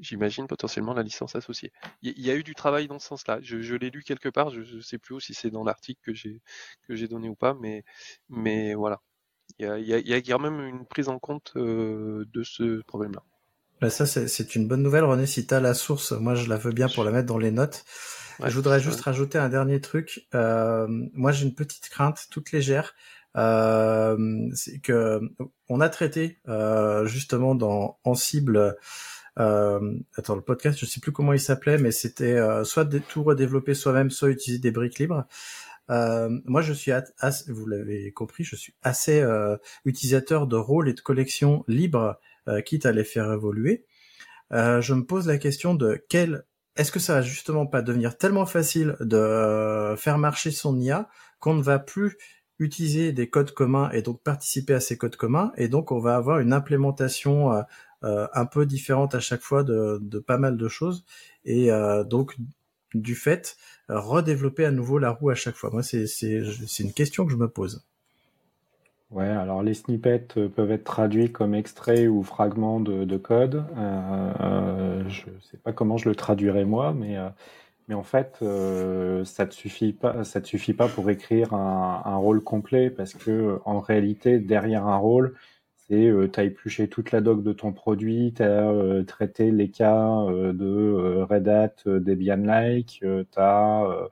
j'imagine potentiellement la licence associée. Il y, a eu du travail dans ce sens-là. Je, l'ai lu quelque part, je ne sais plus si c'est dans l'article que j'ai que j'ai donné ou pas, mais mais voilà. Il y a, quand même une prise en compte euh, de ce problème-là. Bah ça c'est une bonne nouvelle, René. Si tu as la source, moi je la veux bien pour la mettre dans les notes. je voudrais juste rajouter un dernier truc. Euh, moi j'ai une petite crainte toute légère. Euh, c'est que on a traité justement dans en cible euh, attends, le podcast, je sais plus comment il s'appelait, mais c'était euh, soit tout redévelopper soi-même, soit utiliser des briques libres. Euh, moi, je suis, assez, vous l'avez compris, je suis assez euh, utilisateur de rôles et de collections libres, euh, quitte à les faire évoluer. je me pose la question de quel est-ce que ça va justement pas devenir tellement facile de faire marcher son IA qu'on ne va plus utiliser des codes communs et donc participer à ces codes communs et donc on va avoir une implémentation euh, un peu différente à chaque fois de, pas mal de choses et euh, donc du fait redévelopper à nouveau la roue à chaque fois. Moi, c'est une question que je me pose. Ouais, alors les snippets peuvent être traduits comme extraits ou fragments de, code. Euh, je ne sais pas comment je le traduirais moi, mais, mais en fait, ça ne suffit pas, te suffit pas pour écrire un, rôle complet parce que en réalité, derrière un rôle, c'est euh, tu as épluché toute la doc de ton produit, tu as euh, traité les cas euh, de Red Hat, Debian-like, tu as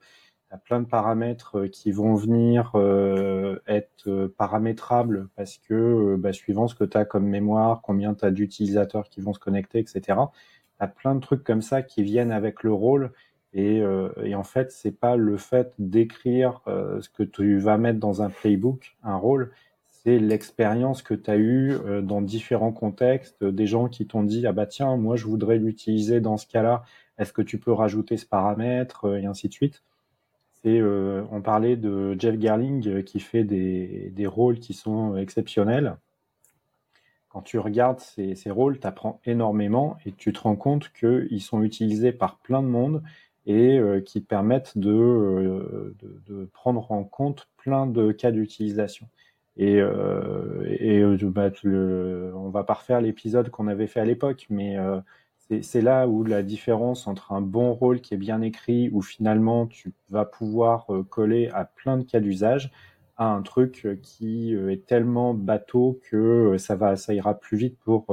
tu as plein de paramètres qui vont venir être paramétrables parce que bah, suivant ce que tu as comme mémoire, combien tu as d'utilisateurs qui vont se connecter, etc. Tu as plein de trucs comme ça qui viennent avec le rôle et, en fait, c'est pas le fait d'écrire ce que tu vas mettre dans un playbook, un rôle, c'est l'expérience que tu as eue euh, dans différents contextes, des gens qui t'ont dit ah bah tiens moi je voudrais l'utiliser dans ce cas-là, est-ce que tu peux rajouter ce paramètre euh, et ainsi de suite. Euh, on parlait de Jeff Gerling qui fait des, des rôles qui sont exceptionnels. Quand tu regardes ces, ces rôles, tu apprends énormément et tu te rends compte qu'ils sont utilisés par plein de monde et qui permettent de, de, prendre en compte plein de cas d'utilisation. Et, euh, et euh, bah, on va pas refaire l'épisode qu'on avait fait à l'époque, mais euh, c'est là où la différence entre un bon rôle qui est bien écrit, où finalement tu vas pouvoir euh, coller à plein de cas d'usage, à un truc qui est tellement bateau que ça va, ça ira plus vite pour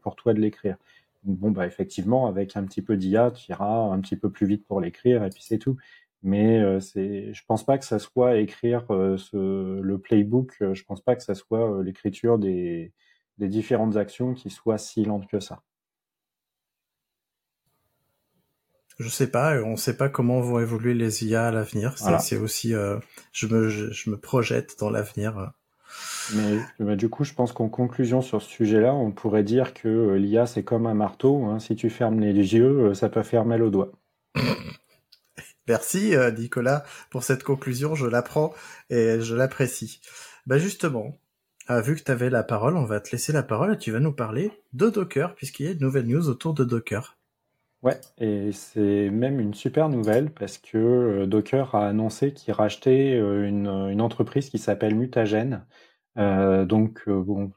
pour toi de l'écrire. Bon bah effectivement, avec un petit peu d'IA, tu iras un petit peu plus vite pour l'écrire et puis c'est tout. Mais euh, c'est, je pense pas que ça soit écrire euh, le playbook. Euh, je pense pas que ça soit l'écriture des, des différentes actions qui soit si lente que ça. Je sais pas, on sait pas comment vont évoluer les IA à l'avenir. C'est aussi, je, me, je, me projette dans l'avenir. Mais bah, du coup, je pense qu'en conclusion sur ce sujet-là, on pourrait dire que l'IA c'est comme un marteau. Hein. Si tu fermes les yeux, ça peut faire mal aux doigts. Merci euh, Nicolas pour cette conclusion, je l'apprends et je l'apprécie. Bah justement, euh, vu que tu avais la parole, on va te laisser la parole et tu vas nous parler de Docker puisqu'il y a une nouvelle news autour de Docker. Ouais, et c'est même une super nouvelle parce que euh, Docker a annoncé qu'il rachetait une, entreprise qui s'appelle Mutagen. donc, bon,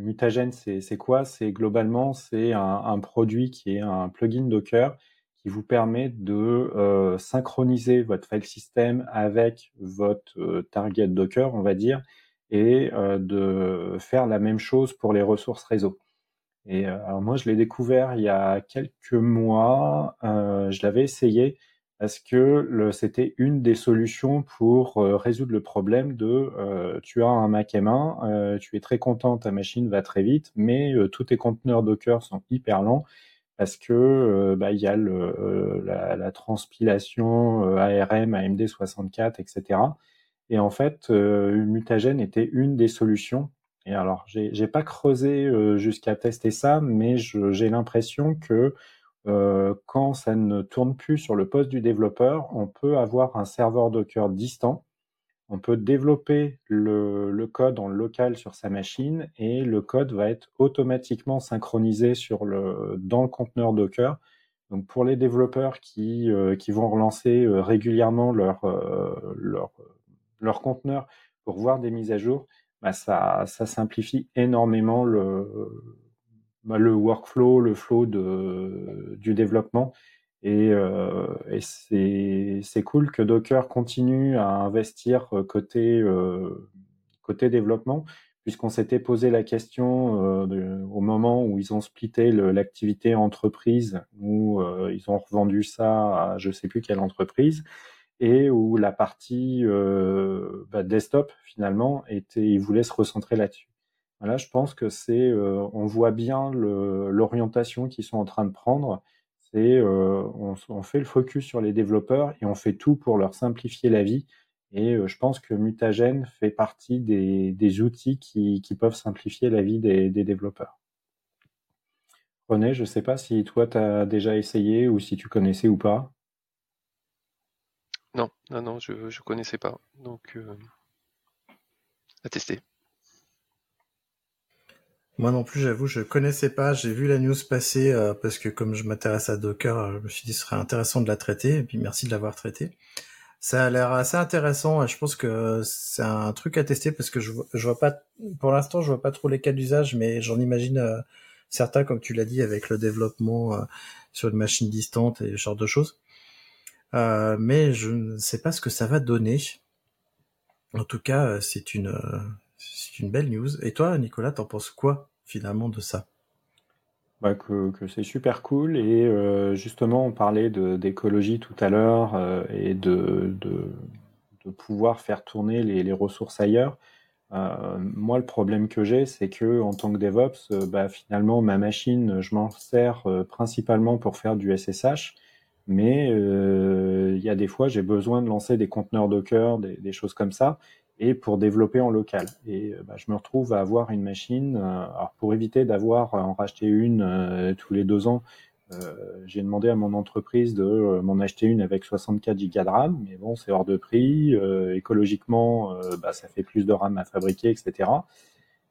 Mutagen, c'est quoi? C'est globalement, c'est un, un, produit qui est un plugin Docker qui vous permet de euh, synchroniser votre file system avec votre euh, target Docker, on va dire, et euh, de faire la même chose pour les ressources réseau. Et alors moi, je l'ai découvert il y a quelques mois. je l'avais essayé parce que c'était une des solutions pour résoudre le problème de tu as un Mac M1, tu es très content, ta machine va très vite, mais tous tes conteneurs Docker sont hyper lents parce que euh, bah, il y a le, euh, la, la, transpilation euh, ARM, AMD64, etc. Et en fait, Mutagen était une des solutions. Et alors, j'ai pas creusé jusqu'à tester ça, mais j'ai l'impression que quand ça ne tourne plus sur le poste du développeur, on peut avoir un serveur Docker distant on peut développer le, code en local sur sa machine et le code va être automatiquement synchronisé sur le, dans le conteneur Docker. Donc pour les développeurs qui, euh, qui vont relancer euh, régulièrement leur, euh, leur, leur, conteneur pour voir des mises à jour, bah ça, ça simplifie énormément le, bah le workflow, le flow de, du développement. Et, euh, et c'est cool que Docker continue à investir euh, côté, euh, côté développement, puisqu'on s'était posé la question au moment où ils ont splitté l'activité entreprise, où ils ont revendu ça à je sais plus quelle entreprise, et où la partie bah, desktop finalement était, ils voulaient se recentrer là-dessus. Voilà, je pense que c'est, on voit bien l'orientation qu'ils sont en train de prendre c'est euh, on, fait le focus sur les développeurs et on fait tout pour leur simplifier la vie. Et euh, je pense que Mutagen fait partie des, outils qui, peuvent simplifier la vie des, développeurs. René, je ne sais pas si toi, tu as déjà essayé ou si tu connaissais ou pas. Non, non, non, je ne connaissais pas. Donc, euh, à tester. Moi non plus, j'avoue, je connaissais pas. J'ai vu la news passer euh, parce que comme je m'intéresse à Docker, euh, je me suis dit ce serait intéressant de la traiter. Et puis merci de l'avoir traité. Ça a l'air assez intéressant. je pense que c'est un truc à tester parce que je, je vois pas, pour l'instant, je vois pas trop les cas d'usage, mais j'en imagine euh, certains, comme tu l'as dit, avec le développement sur une machine distante et ce genre de choses. Mais je ne sais pas ce que ça va donner. En tout cas, c'est une c'est une belle news. Et toi, Nicolas, t'en penses quoi finalement de ça? Bah, que, c'est super cool et justement on parlait d'écologie tout à l'heure et de, de, pouvoir faire tourner les ressources ailleurs. Euh, moi, le problème que j'ai, c'est que en tant que DevOps, euh, bah, finalement, ma machine, je m'en sers euh, principalement pour faire du SSH, mais il y a des fois, j'ai besoin de lancer des conteneurs Docker, des, choses comme ça, et pour développer en local. Et bah, je me retrouve à avoir une machine. alors, pour éviter d'avoir en racheter une tous les deux ans, euh, j'ai demandé à mon entreprise de euh, m'en acheter une avec 64 Go de RAM, mais bon, c'est hors de prix. Euh, écologiquement, bah, ça fait plus de RAM à fabriquer, etc.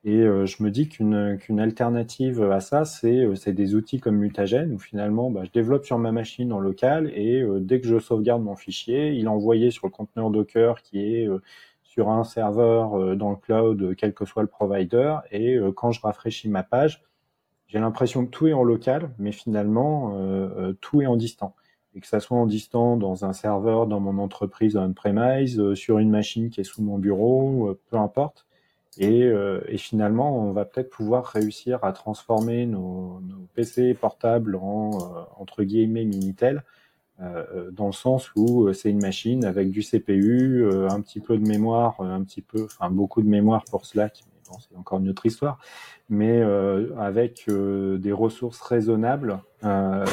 Et je me dis qu'une alternative à ça, c'est c'est des outils comme Mutagen où finalement, bah, je développe sur ma machine en local et dès que je sauvegarde mon fichier, il est envoyé sur le conteneur Docker qui est sur un serveur dans le cloud, quel que soit le provider. Et quand je rafraîchis ma page, j'ai l'impression que tout est en local, mais finalement, euh, euh, tout est en distant. Et que ça soit en distant dans un serveur, dans mon entreprise on-premise, euh, sur une machine qui est sous mon bureau, peu importe. Et, finalement, on va peut-être pouvoir réussir à transformer nos, PC portables en, entre guillemets, Minitel, dans le sens où c'est une machine avec du CPU, un petit peu de mémoire, un petit peu, enfin beaucoup de mémoire pour Slack, c'est encore une autre histoire, mais euh, avec euh, des ressources raisonnables. Euh,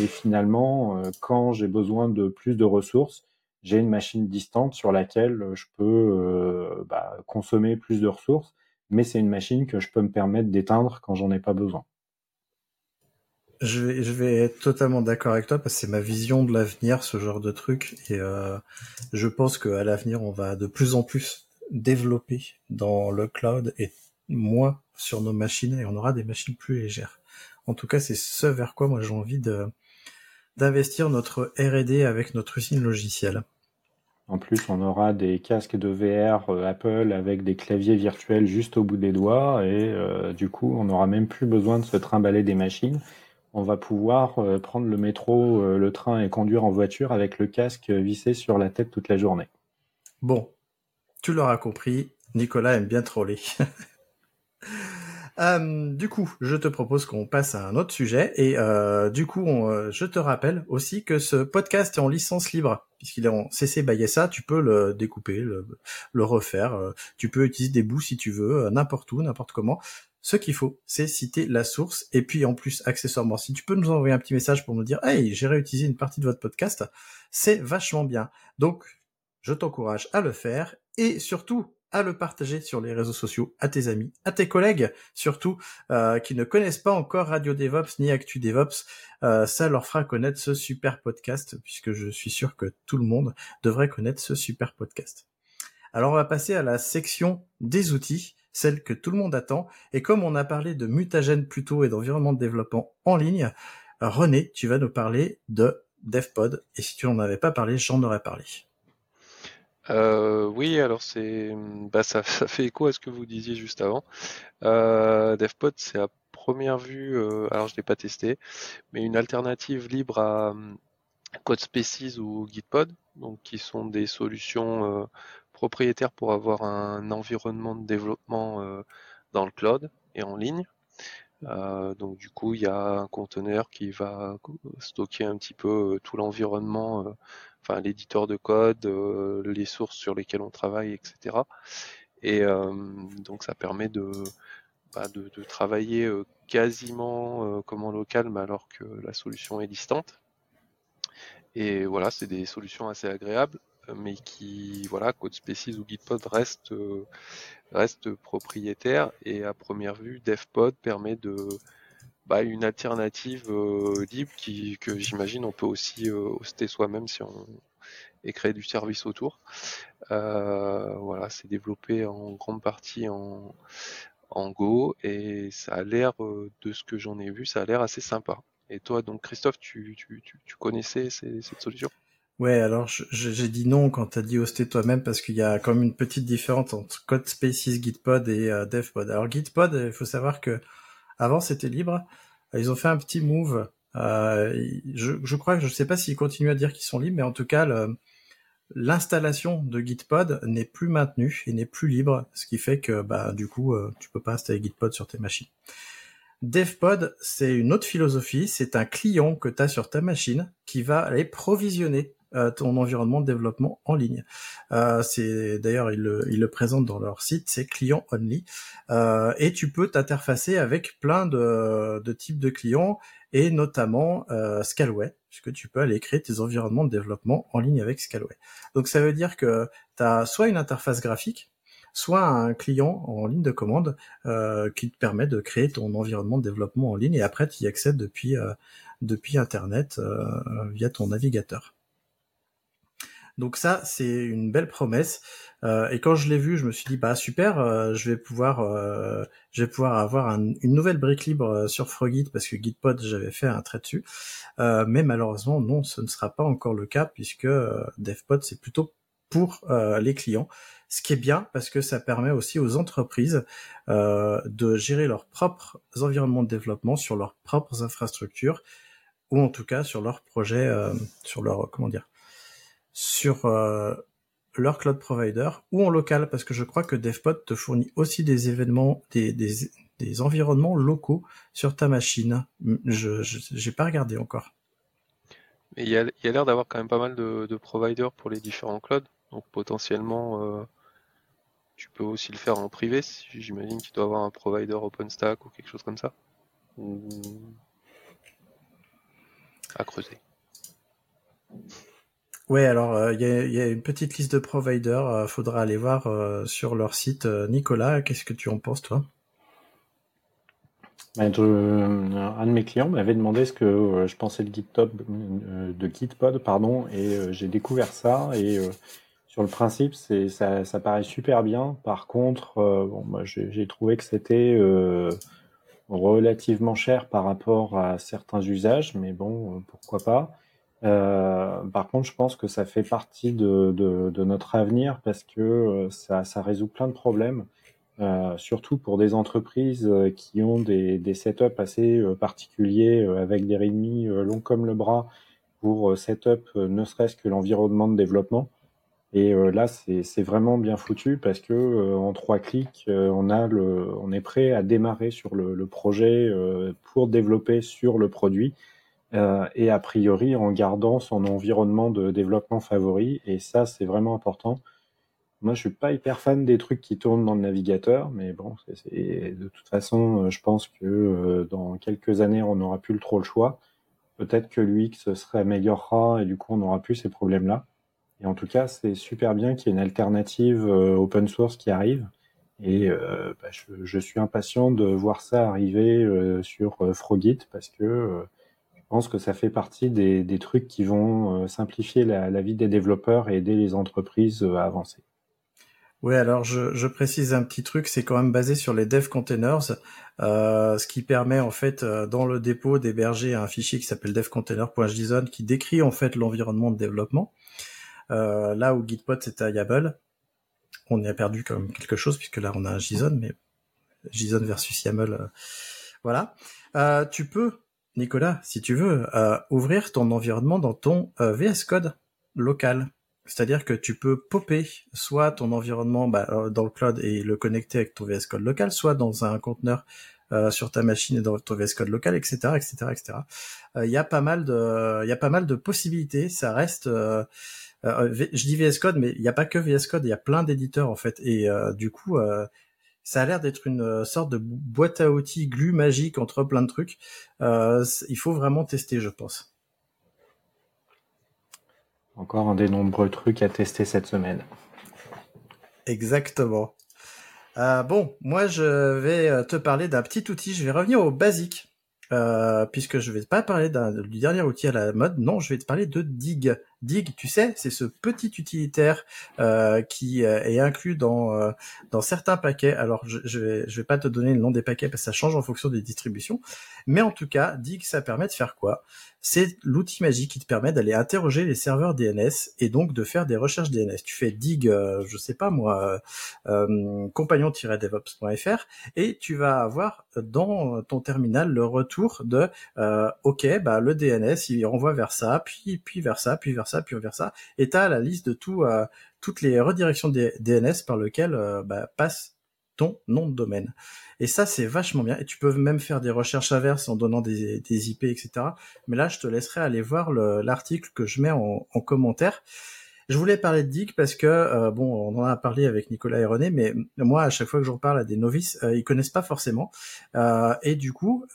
et finalement, quand j'ai besoin de plus de ressources, j'ai une machine distante sur laquelle je peux bah, consommer plus de ressources, mais c'est une machine que je peux me permettre d'éteindre quand j'en ai pas besoin. Je vais, je vais être totalement d'accord avec toi parce que c'est ma vision de l'avenir, ce genre de truc. Et je pense qu'à l'avenir, on va de plus en plus développer dans le cloud et moins sur nos machines et on aura des machines plus légères. En tout cas, c'est ce vers quoi moi j'ai envie de d'investir notre R&D avec notre usine logicielle. En plus, on aura des casques de VR euh, Apple avec des claviers virtuels juste au bout des doigts et euh, du coup, on n'aura même plus besoin de se trimballer des machines. On va pouvoir euh, prendre le métro, le train et conduire en voiture avec le casque vissé sur la tête toute la journée. Bon, tu l'auras compris, Nicolas aime bien troller. Euh, du coup, je te propose qu'on passe à un autre sujet et euh, du coup, euh, je te rappelle aussi que ce podcast est en licence libre puisqu'il est en CC by SA. Tu peux le découper, le, refaire. tu peux utiliser des bouts si tu veux, n'importe où, n'importe comment. Ce qu'il faut, c'est citer la source et puis en plus, accessoirement, si tu peux nous envoyer un petit message pour nous dire, hey, j'ai réutilisé une partie de votre podcast, c'est vachement bien. Donc, je t'encourage à le faire et surtout à le partager sur les réseaux sociaux à tes amis, à tes collègues surtout euh, qui ne connaissent pas encore Radio DevOps ni Actu DevOps. Euh, ça leur fera connaître ce super podcast puisque je suis sûr que tout le monde devrait connaître ce super podcast. Alors on va passer à la section des outils, celle que tout le monde attend. Et comme on a parlé de mutagène plus tôt et d'environnement de développement en ligne, René, tu vas nous parler de DevPod. Et si tu n'en avais pas parlé, j'en aurais parlé. Euh, oui, alors c'est, bah ça, ça, fait écho à ce que vous disiez juste avant. Euh, DevPod, c'est à première vue, euh, alors je l'ai pas testé, mais une alternative libre à CodeSpaces ou Gitpod, donc qui sont des solutions euh, propriétaires pour avoir un environnement de développement euh, dans le cloud et en ligne. donc du coup, il y a un conteneur qui va stocker un petit peu tout l'environnement enfin l'éditeur de code, euh, les sources sur lesquelles on travaille, etc. Et euh, donc ça permet de, bah, travailler euh, quasiment comme en local, mais alors que la solution est distante. Et voilà, c'est des solutions assez agréables, mais qui, voilà, CodeSpaces ou Gitpod restent, restent propriétaires. Et à première vue, DevPod permet de, bah, une alternative euh, libre qui, que j'imagine on peut aussi euh, hoster soi-même si on et créer du service autour. Euh, voilà, c'est développé en grande partie en, en Go et ça a l'air de ce que j'en ai vu, ça a l'air assez sympa. Et toi, donc Christophe, tu, tu, tu, connaissais cette solution? Ouais, alors j'ai dit non quand tu as dit hoster toi-même parce qu'il y a même une petite différence entre Code Spaces, Gitpod et DevPod. Alors Gitpod, il faut savoir que avant, c'était libre. Ils ont fait un petit move. Euh, je, crois je ne sais pas s'ils continuent à dire qu'ils sont libres, mais en tout cas, l'installation de Gitpod n'est plus maintenue et n'est plus libre, ce qui fait que bah, du coup, euh, tu peux pas installer Gitpod sur tes machines. DevPod, c'est une autre philosophie. C'est un client que tu as sur ta machine qui va aller provisionner euh, ton environnement de développement en ligne. Euh, c'est d'ailleurs ils le, ils présentent dans leur site, c'est client only, euh, et tu peux t'interfacer avec plein de, types de clients et notamment euh, Scalway, puisque tu peux aller créer tes environnements de développement en ligne avec Scalway. Donc ça veut dire que tu as soit une interface graphique, soit un client en ligne de commande euh, qui te permet de créer ton environnement de développement en ligne et après tu y accèdes depuis euh, depuis internet euh, via ton navigateur. Donc ça, c'est une belle promesse. Euh, et quand je l'ai vu, je me suis dit bah super, euh, je vais pouvoir, euh, je vais pouvoir avoir une nouvelle brique libre sur Frogit parce que Gitpod j'avais fait un trait dessus. mais malheureusement non, ce ne sera pas encore le cas puisque DevPod c'est plutôt pour les clients. Ce qui est bien parce que ça permet aussi aux entreprises de gérer leurs propres environnements de développement sur leurs propres infrastructures ou en tout cas sur leurs projets, sur leur comment dire sur euh, leur cloud provider ou en local, parce que je crois que DevPod te fournit aussi des événements, des, des, environnements locaux sur ta machine. Je n'ai pas regardé encore. Mais il y a, a l'air d'avoir quand même pas mal de, de, providers pour les différents clouds, donc potentiellement euh, tu peux aussi le faire en privé. J'imagine qu'il doit avoir un provider OpenStack ou quelque chose comme ça. À creuser. Ouais, alors il euh, y, a, une petite liste de providers. Euh, faudra aller voir euh, sur leur site. Nicolas, qu'est-ce que tu en penses, toi? Ben, Un de mes clients m'avait demandé ce que je pensais de de Gitpod, pardon, et j'ai découvert ça. Et sur le principe, c'est ça, ça, paraît super bien. Par contre, bon, moi, j'ai trouvé que c'était relativement cher par rapport à certains usages, mais bon, pourquoi pas. Euh, par contre, je pense que ça fait partie de, notre avenir parce que euh, ça, résout plein de problèmes, euh, surtout pour des entreprises qui ont des, setups assez particuliers avec des readme longs comme le bras pour setup ne serait-ce que l'environnement de développement. Et là, c'est vraiment bien foutu parce que en trois clics, on est prêt à démarrer sur le projet pour développer sur le produit euh, et a priori en gardant son environnement de développement favori. Et ça, c'est vraiment important. Moi, je suis pas hyper fan des trucs qui tournent dans le navigateur, mais bon, de toute façon, euh, je pense que euh, dans quelques années, on n'aura plus trop le choix. Peut-être que l'UX se améliorera et du coup, on n'aura plus ces problèmes-là. Et en tout cas, c'est super bien qu'il y ait une alternative open source qui arrive. Et bah, je, suis impatient de voir ça arriver sur Frogit parce que pense que ça fait partie des, des trucs qui vont euh, simplifier la, la, vie des développeurs et aider les entreprises euh, à avancer. Oui, alors je, je, précise un petit truc, c'est quand même basé sur les dev containers, euh, ce qui permet en fait dans le dépôt d'héberger un fichier qui s'appelle devcontainer.json qui décrit en fait l'environnement de développement. Là où Gitpod c'était YAML, on y a perdu quand même quelque chose puisque là on a un JSON, mais JSON versus YAML, voilà. tu peux Nicolas, si tu veux, euh, ouvrir ton environnement dans ton euh, VS Code local. C'est-à-dire que tu peux popper soit ton environnement bah, euh, dans le cloud et le connecter avec ton VS Code local, soit dans un conteneur sur ta machine et dans ton VS Code local, etc., etc., etc. Il y a pas mal de, il y a pas mal de possibilités. Ça reste, je dis VS Code, mais il n'y a pas que VS Code. Il y a plein d'éditeurs en fait, et du coup, ça a l'air d'être une euh, sorte de boîte à outils glue magique entre plein de trucs. Euh, il faut vraiment tester, je pense. Encore un des nombreux trucs à tester cette semaine. Exactement. Euh, bon, moi je vais te parler d'un petit outil. Je vais revenir au basique. puisque je vais pas parler du dernier outil à la mode, non, je vais te parler de Dig. Dig, tu sais, c'est ce petit utilitaire euh, qui euh, est inclus dans euh, dans certains paquets. Alors, je, je vais je vais pas te donner le nom des paquets parce que ça change en fonction des distributions, mais en tout cas, Dig, ça permet de faire quoi? C'est l'outil magique qui te permet d'aller interroger les serveurs DNS et donc de faire des recherches DNS. Tu fais Dig, je sais pas moi, compagnon-devops.fr et tu vas avoir dans ton terminal le retour de OK, bah le DNS il renvoie vers ça, puis puis vers ça, puis vers ça puis vers ça, et tu as la liste de tout, euh, toutes les redirections des DNS par lesquelles euh, bah, passe ton nom de domaine. Et ça, c'est vachement bien. Et tu peux même faire des recherches inverses en donnant des, IP, etc. Mais là, je te laisserai aller voir l'article que je mets en, en, commentaire. Je voulais parler de Dig parce que, euh, bon, on en a parlé avec Nicolas et René, mais moi, à chaque fois que j'en parle à des novices, ils connaissent pas forcément. Et du coup,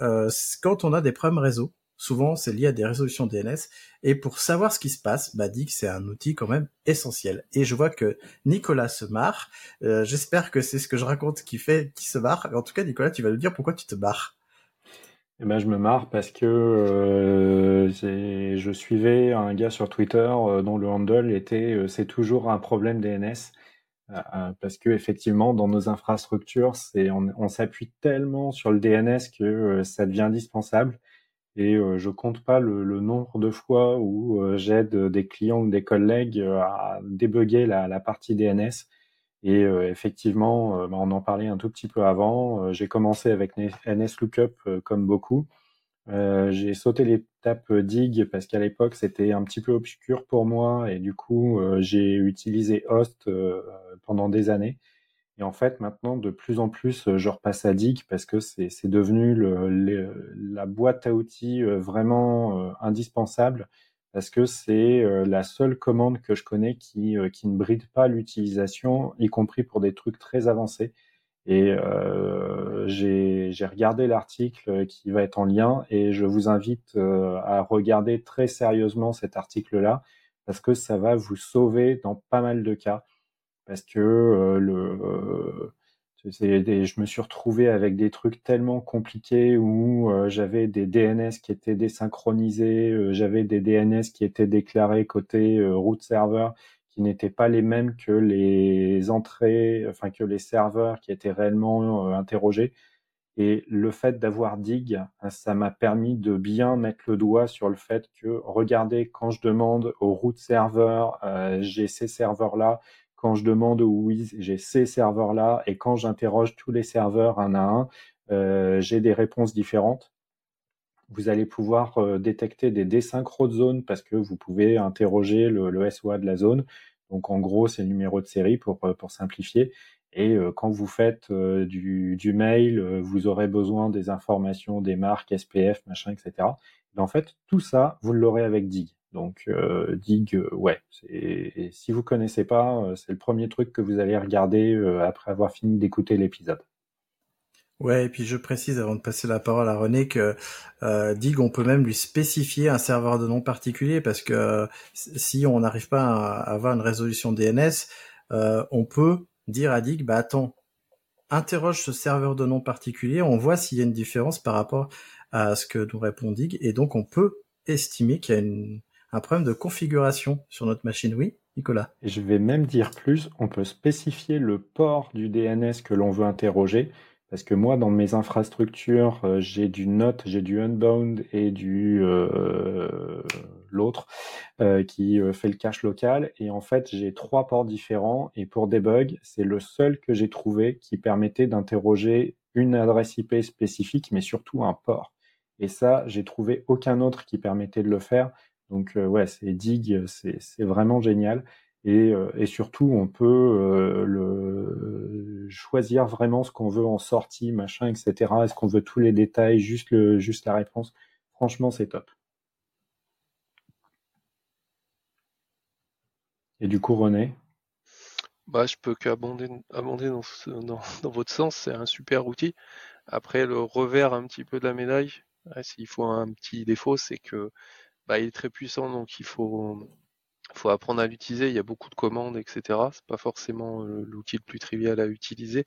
quand on a des problèmes réseau, Souvent, c'est lié à des résolutions DNS. Et pour savoir ce qui se passe, bah, que c'est un outil quand même essentiel. Et je vois que Nicolas se marre. Euh, j'espère que c'est ce que je raconte qui fait qui se marre. En tout cas, Nicolas, tu vas nous dire pourquoi tu te marres. Eh ben, je me marre parce que euh, je suivais un gars sur Twitter euh, dont le handle était c'est toujours un problème DNS parce que effectivement dans nos infrastructures on s'appuie tellement sur le DNS que ça devient indispensable et euh, je compte pas le, nombre de fois où euh, j'aide des clients ou des collègues euh, à débugger la, la partie DNS. Et effectivement, bah, on en parlait un tout petit peu avant. j'ai commencé avec NSLookup comme beaucoup. j'ai sauté l'étape dig parce qu'à l'époque c'était un petit peu obscur pour moi et du coup j'ai utilisé Host pendant des années. Et en fait, maintenant, de plus en plus, euh, je repasse à Dig parce que c'est devenu la boîte à outils euh, vraiment euh, indispensable parce que c'est la seule commande que je connais qui, qui ne bride pas l'utilisation, y compris pour des trucs très avancés. Et j'ai regardé l'article qui va être en lien et je vous invite à regarder très sérieusement cet article-là parce que ça va vous sauver dans pas mal de cas parce que euh, le je me suis retrouvé avec des trucs tellement compliqués où euh, j'avais des DNS qui étaient désynchronisés, euh, j'avais des DNS qui étaient déclarés côté root server qui n'étaient pas les mêmes que les entrées, enfin que les serveurs qui étaient réellement interrogés. Et le fait d'avoir Dig, ça m'a permis de bien mettre le doigt sur le fait que, regardez, quand je demande au root server, j'ai ces serveurs-là, quand je demande oui, j'ai ces serveurs-là, et quand j'interroge tous les serveurs un à un, euh, j'ai des réponses différentes. Vous allez pouvoir euh, détecter des désynchros de zone parce que vous pouvez interroger le, SOA de la zone. Donc en gros, c'est le numéro de série pour, euh, pour simplifier. Et quand vous faites du, du, mail, vous aurez besoin des informations, des marques, SPF, machin, etc. Et en fait, tout ça, vous l'aurez avec Dig. Donc euh, Dig, euh, ouais. Si vous connaissez pas, euh, c'est le premier truc que vous allez regarder après avoir fini d'écouter l'épisode. Ouais, et puis je précise avant de passer la parole à René que Dig, on peut même lui spécifier un serveur de nom particulier parce que si on n'arrive pas à avoir une résolution DNS, on peut dire à Dig, bah attends, interroge ce serveur de nom particulier, on voit s'il y a une différence par rapport à ce que nous répond Dig, et donc on peut estimer qu'il y a une, un problème de configuration sur notre machine. Oui, Nicolas. Je vais même dire plus, on peut spécifier le port du DNS que l'on veut interroger. Parce que moi, dans mes infrastructures, euh, j'ai du NOT, j'ai du Unbound et du euh, l'autre euh, qui fait le cache local. Et en fait, j'ai trois ports différents. Et pour debug, c'est le seul que j'ai trouvé qui permettait d'interroger une adresse IP spécifique, mais surtout un port. Et ça, j'ai trouvé aucun autre qui permettait de le faire. Donc euh, ouais, c'est Dig, c'est vraiment génial. Et, euh, et, surtout, on peut euh, choisir vraiment ce qu'on veut en sortie, machin, etc. Est-ce qu'on veut tous les détails, juste, la réponse? Franchement, c'est top. Et du coup, René? Bah, Je peux qu'abonder abonder dans, votre sens, c'est un super outil. Après, le revers un petit peu de la médaille, s'il faut un petit défaut, c'est que bah, il est très puissant, donc il faut, faut apprendre à l'utiliser. Il y a beaucoup de commandes, etc. C'est pas forcément euh, l'outil le plus trivial à utiliser.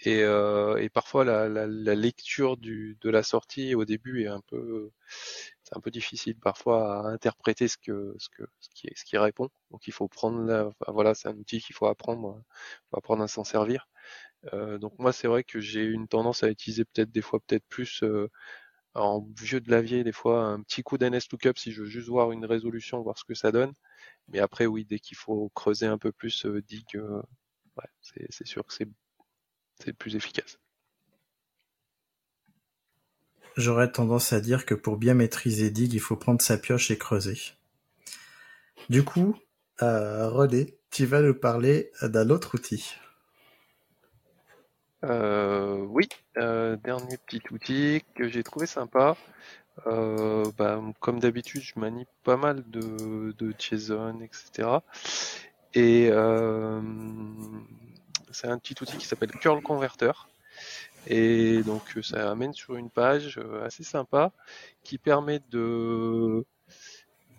Et, euh, et parfois la, la, la, lecture du, de la sortie au début est un peu, c'est un peu difficile parfois à interpréter ce que, ce que, ce qui, ce qui répond. Donc il faut prendre, la, voilà, c'est un outil qu'il faut apprendre, faut apprendre à s'en servir. Euh, donc moi c'est vrai que j'ai une tendance à utiliser peut-être des fois peut-être plus euh, en vieux de lavier, des fois, un petit coup d'NS lookup si je veux juste voir une résolution, voir ce que ça donne. Mais après, oui, dès qu'il faut creuser un peu plus euh, dig, euh, c'est sûr que c'est plus efficace. J'aurais tendance à dire que pour bien maîtriser dig, il faut prendre sa pioche et creuser. Du coup, euh, René, tu vas nous parler d'un autre outil. Euh, oui, euh, dernier petit outil que j'ai trouvé sympa. Euh, bah, comme d'habitude, je manie pas mal de, de JSON, etc. Et euh, c'est un petit outil qui s'appelle Curl Converter. Et donc ça amène sur une page assez sympa qui permet de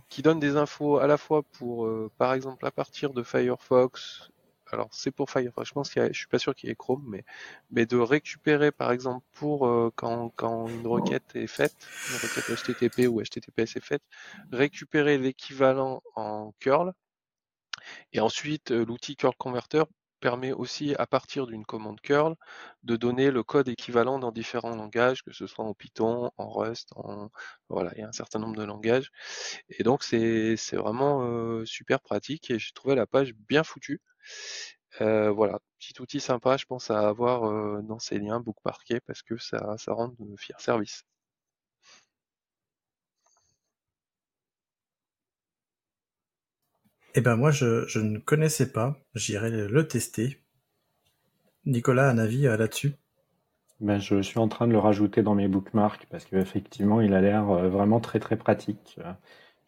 qui donne des infos à la fois pour par exemple à partir de Firefox alors c'est pour Firefox, je pense qu'il je suis pas sûr qu'il y ait Chrome, mais, de récupérer par exemple pour euh, quand, quand une requête est faite, une requête HTTP ou HTTPS est faite, récupérer l'équivalent en curl, et ensuite euh, l'outil curl converter permet aussi à partir d'une commande curl de donner le code équivalent dans différents langages, que ce soit en Python, en Rust, en voilà, il y a un certain nombre de langages. Et donc c'est vraiment euh, super pratique et j'ai trouvé la page bien foutue. Euh, voilà, petit outil sympa, je pense à avoir euh, dans ces liens bookmarkés parce que ça, ça rend de fiers services. Eh ben moi je, je ne connaissais pas, j'irai le tester. Nicolas, un avis euh, là-dessus? Ben, Je suis en train de le rajouter dans mes bookmarks parce qu'effectivement il a l'air vraiment très très pratique.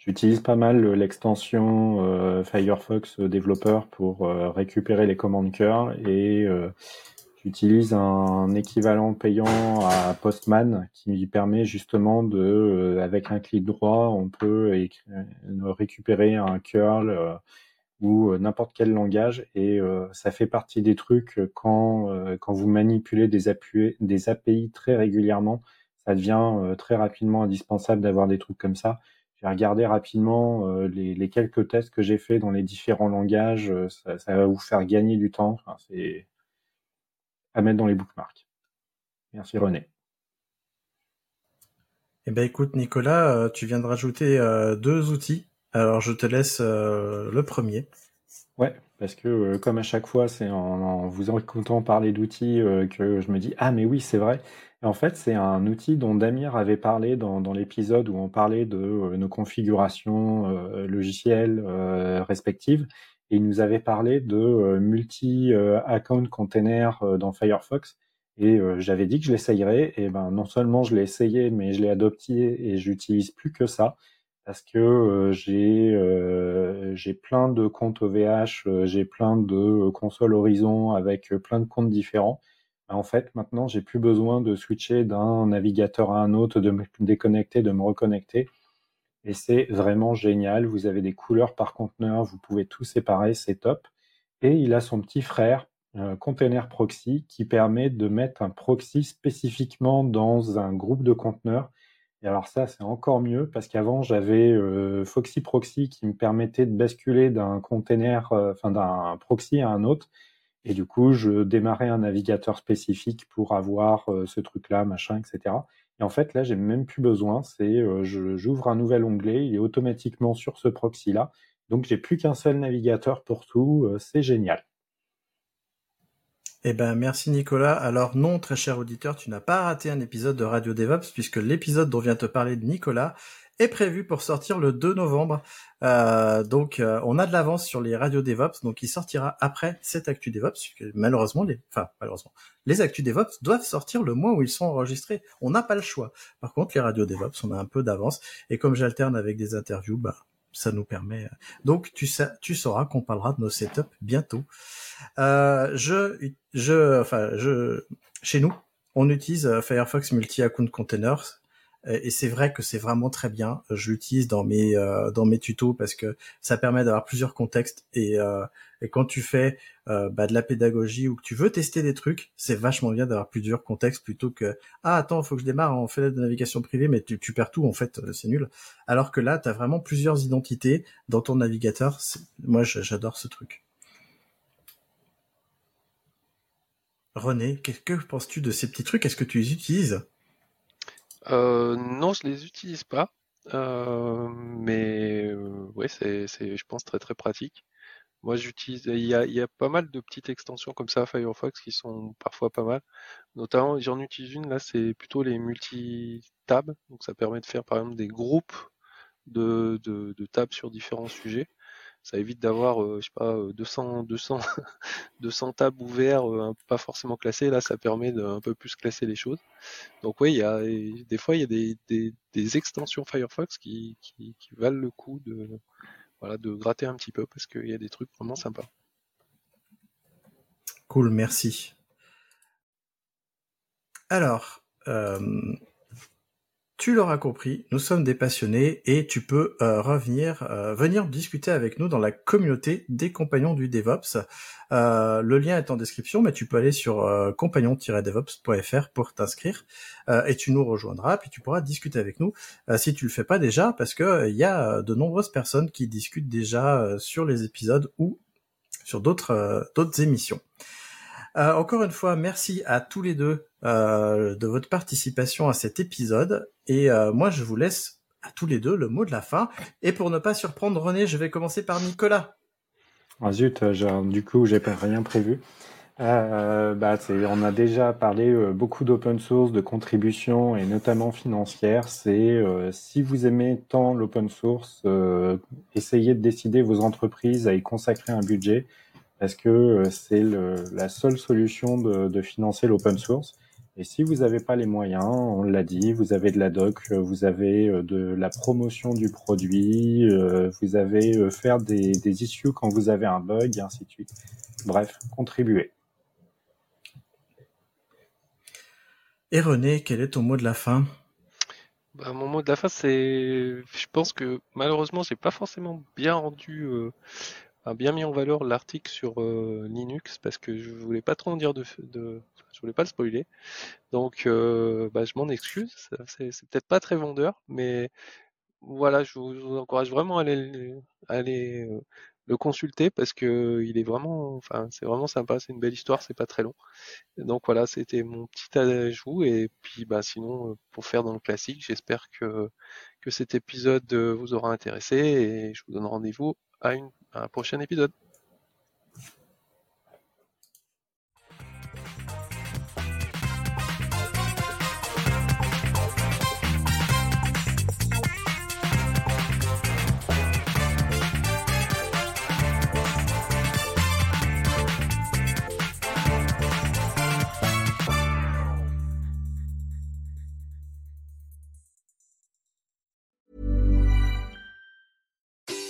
J'utilise pas mal l'extension euh, Firefox Developer pour euh, récupérer les commandes curl et euh, j'utilise un équivalent payant à Postman qui permet justement de, avec un clic droit, on peut récupérer un curl ou n'importe quel langage et ça fait partie des trucs quand, quand vous manipulez des, des API très régulièrement, ça devient très rapidement indispensable d'avoir des trucs comme ça j'ai regardé rapidement euh, les, quelques tests que j'ai fait dans les différents langages. Euh, ça, va vous faire gagner du temps. c'est à mettre dans les bookmarks. Merci René. Eh ben écoute Nicolas, euh, tu viens de rajouter deux outils. Alors je te laisse le premier. Ouais, parce que comme à chaque fois, c'est en, vous écoutant parler d'outils que je me dis ah mais oui c'est vrai en fait, c'est un outil dont Damir avait parlé dans, l'épisode où on parlait de euh, nos configurations euh, logicielles euh, respectives. Et il nous avait parlé de multi-account container dans Firefox. Et j'avais dit que je l'essayerais. Et ben, non seulement je l'ai essayé, mais je l'ai adopté et j'utilise plus que ça. Parce que j'ai j'ai plein de comptes OVH, j'ai plein de consoles Horizon avec plein de comptes différents. Bah, en fait, maintenant, j'ai plus besoin de switcher d'un navigateur à un autre, de me déconnecter, de me reconnecter. Et c'est vraiment génial. Vous avez des couleurs par conteneur, vous pouvez tout séparer, c'est top. Et il a son petit frère, euh, Container Proxy, qui permet de mettre un proxy spécifiquement dans un groupe de conteneurs. Et alors ça, c'est encore mieux parce qu'avant, j'avais euh, Foxy Proxy qui me permettait de basculer d'un container, euh, enfin d'un proxy à un autre. Et du coup, je démarrais un navigateur spécifique pour avoir euh, ce truc-là, machin, etc. Et en fait, là, j'ai même plus besoin. C'est, j'ouvre un nouvel onglet, il est automatiquement sur ce proxy-là. Donc, j'ai plus qu'un seul navigateur pour tout. C'est génial. Eh ben, merci Nicolas. Alors non, très cher auditeur, tu n'as pas raté un épisode de Radio DevOps puisque l'épisode dont vient te parler Nicolas est prévu pour sortir le 2 novembre. Euh, donc euh, on a de l'avance sur les radios DevOps, donc il sortira après cette Actu DevOps. malheureusement, les, enfin malheureusement, les Actu DevOps doivent sortir le mois où ils sont enregistrés. On n'a pas le choix. Par contre, les radios DevOps, on a un peu d'avance. Et comme j'alterne avec des interviews, bah ça nous permet. Euh, donc tu sauras qu'on parlera de nos setups bientôt. Euh, je, je, chez nous, on utilise Firefox Multi Account Containers et c'est vrai que c'est vraiment très bien. Je l'utilise dans mes euh, dans mes tutos parce que ça permet d'avoir plusieurs contextes et, euh, quand tu fais euh, bah, de la pédagogie ou que tu veux tester des trucs, c'est vachement bien d'avoir plusieurs contextes plutôt que ah attends faut que je démarre on fait de navigation privée mais tu, tu perds tout en fait c'est nul. Alors que là tu as vraiment plusieurs identités dans ton navigateur. Moi j'adore ce truc. René, que penses-tu de ces petits trucs? Est-ce que tu les utilises? euh, non, je les utilise pas. Euh, mais euh, ouais, c'est, je pense, très très pratique. Moi, j'utilise. Il y a, y a pas mal de petites extensions comme ça à Firefox qui sont parfois pas mal. Notamment, j'en utilise une là, c'est plutôt les multi-tabs. Donc, ça permet de faire par exemple des groupes de, de, de tabs sur différents sujets. Ça évite d'avoir, euh, je sais pas, 200, 200, 200 tabs ouverts, pas forcément classés. Là, ça permet d'un peu plus classer les choses. Donc oui, il y a des fois il y a des, extensions Firefox qui, valent le coup de voilà de gratter un petit peu parce qu'il y a des trucs vraiment sympas. Cool, merci. Alors, euh, tu l'auras compris, nous sommes des passionnés et tu peux euh, revenir, euh, venir discuter avec nous dans la communauté des compagnons du DevOps. Euh, le lien est en description, mais tu peux aller sur compagnon-devops.fr pour t'inscrire et tu nous rejoindras, puis tu pourras discuter avec nous si tu le fais pas déjà, parce que il y a de nombreuses personnes qui discutent déjà sur les épisodes ou sur d'autres émissions. Encore une fois, merci à tous les deux de votre participation à cet épisode. Et euh, moi, je vous laisse à tous les deux le mot de la fin. Et pour ne pas surprendre René, je vais commencer par Nicolas. Ah zut, du coup, j'ai rien prévu. bah, on a déjà parlé beaucoup d'open source, de contributions et notamment financières. C'est si vous aimez tant l'open source, essayez de décider vos entreprises à y consacrer un budget parce que euh, c'est la seule solution de, financer l'open source. Et si vous n'avez pas les moyens, on l'a dit, vous avez de la doc, euh, vous avez euh, de la promotion du produit, vous avez faire des, des issues quand vous avez un bug, et ainsi de suite. Bref, contribuez. Et René, quel est ton mot de la fin? Bah, Mon mot de la fin, c'est, je pense que malheureusement, j'ai pas forcément bien rendu bien mis en valeur l'article sur euh, Linux parce que je voulais pas trop en dire de, de je voulais pas le spoiler. Donc euh, bah, je m'en excuse, c'est, peut-être pas très vendeur, mais voilà, je vous, encourage vraiment à aller, aller euh, le consulter parce que il est vraiment, enfin c'est vraiment sympa, c'est une belle histoire, c'est pas très long. Donc voilà, c'était mon petit ajout et puis bah sinon pour faire dans le classique, j'espère que que cet épisode vous aura intéressé et je vous donne rendez-vous à, une, un prochain épisode.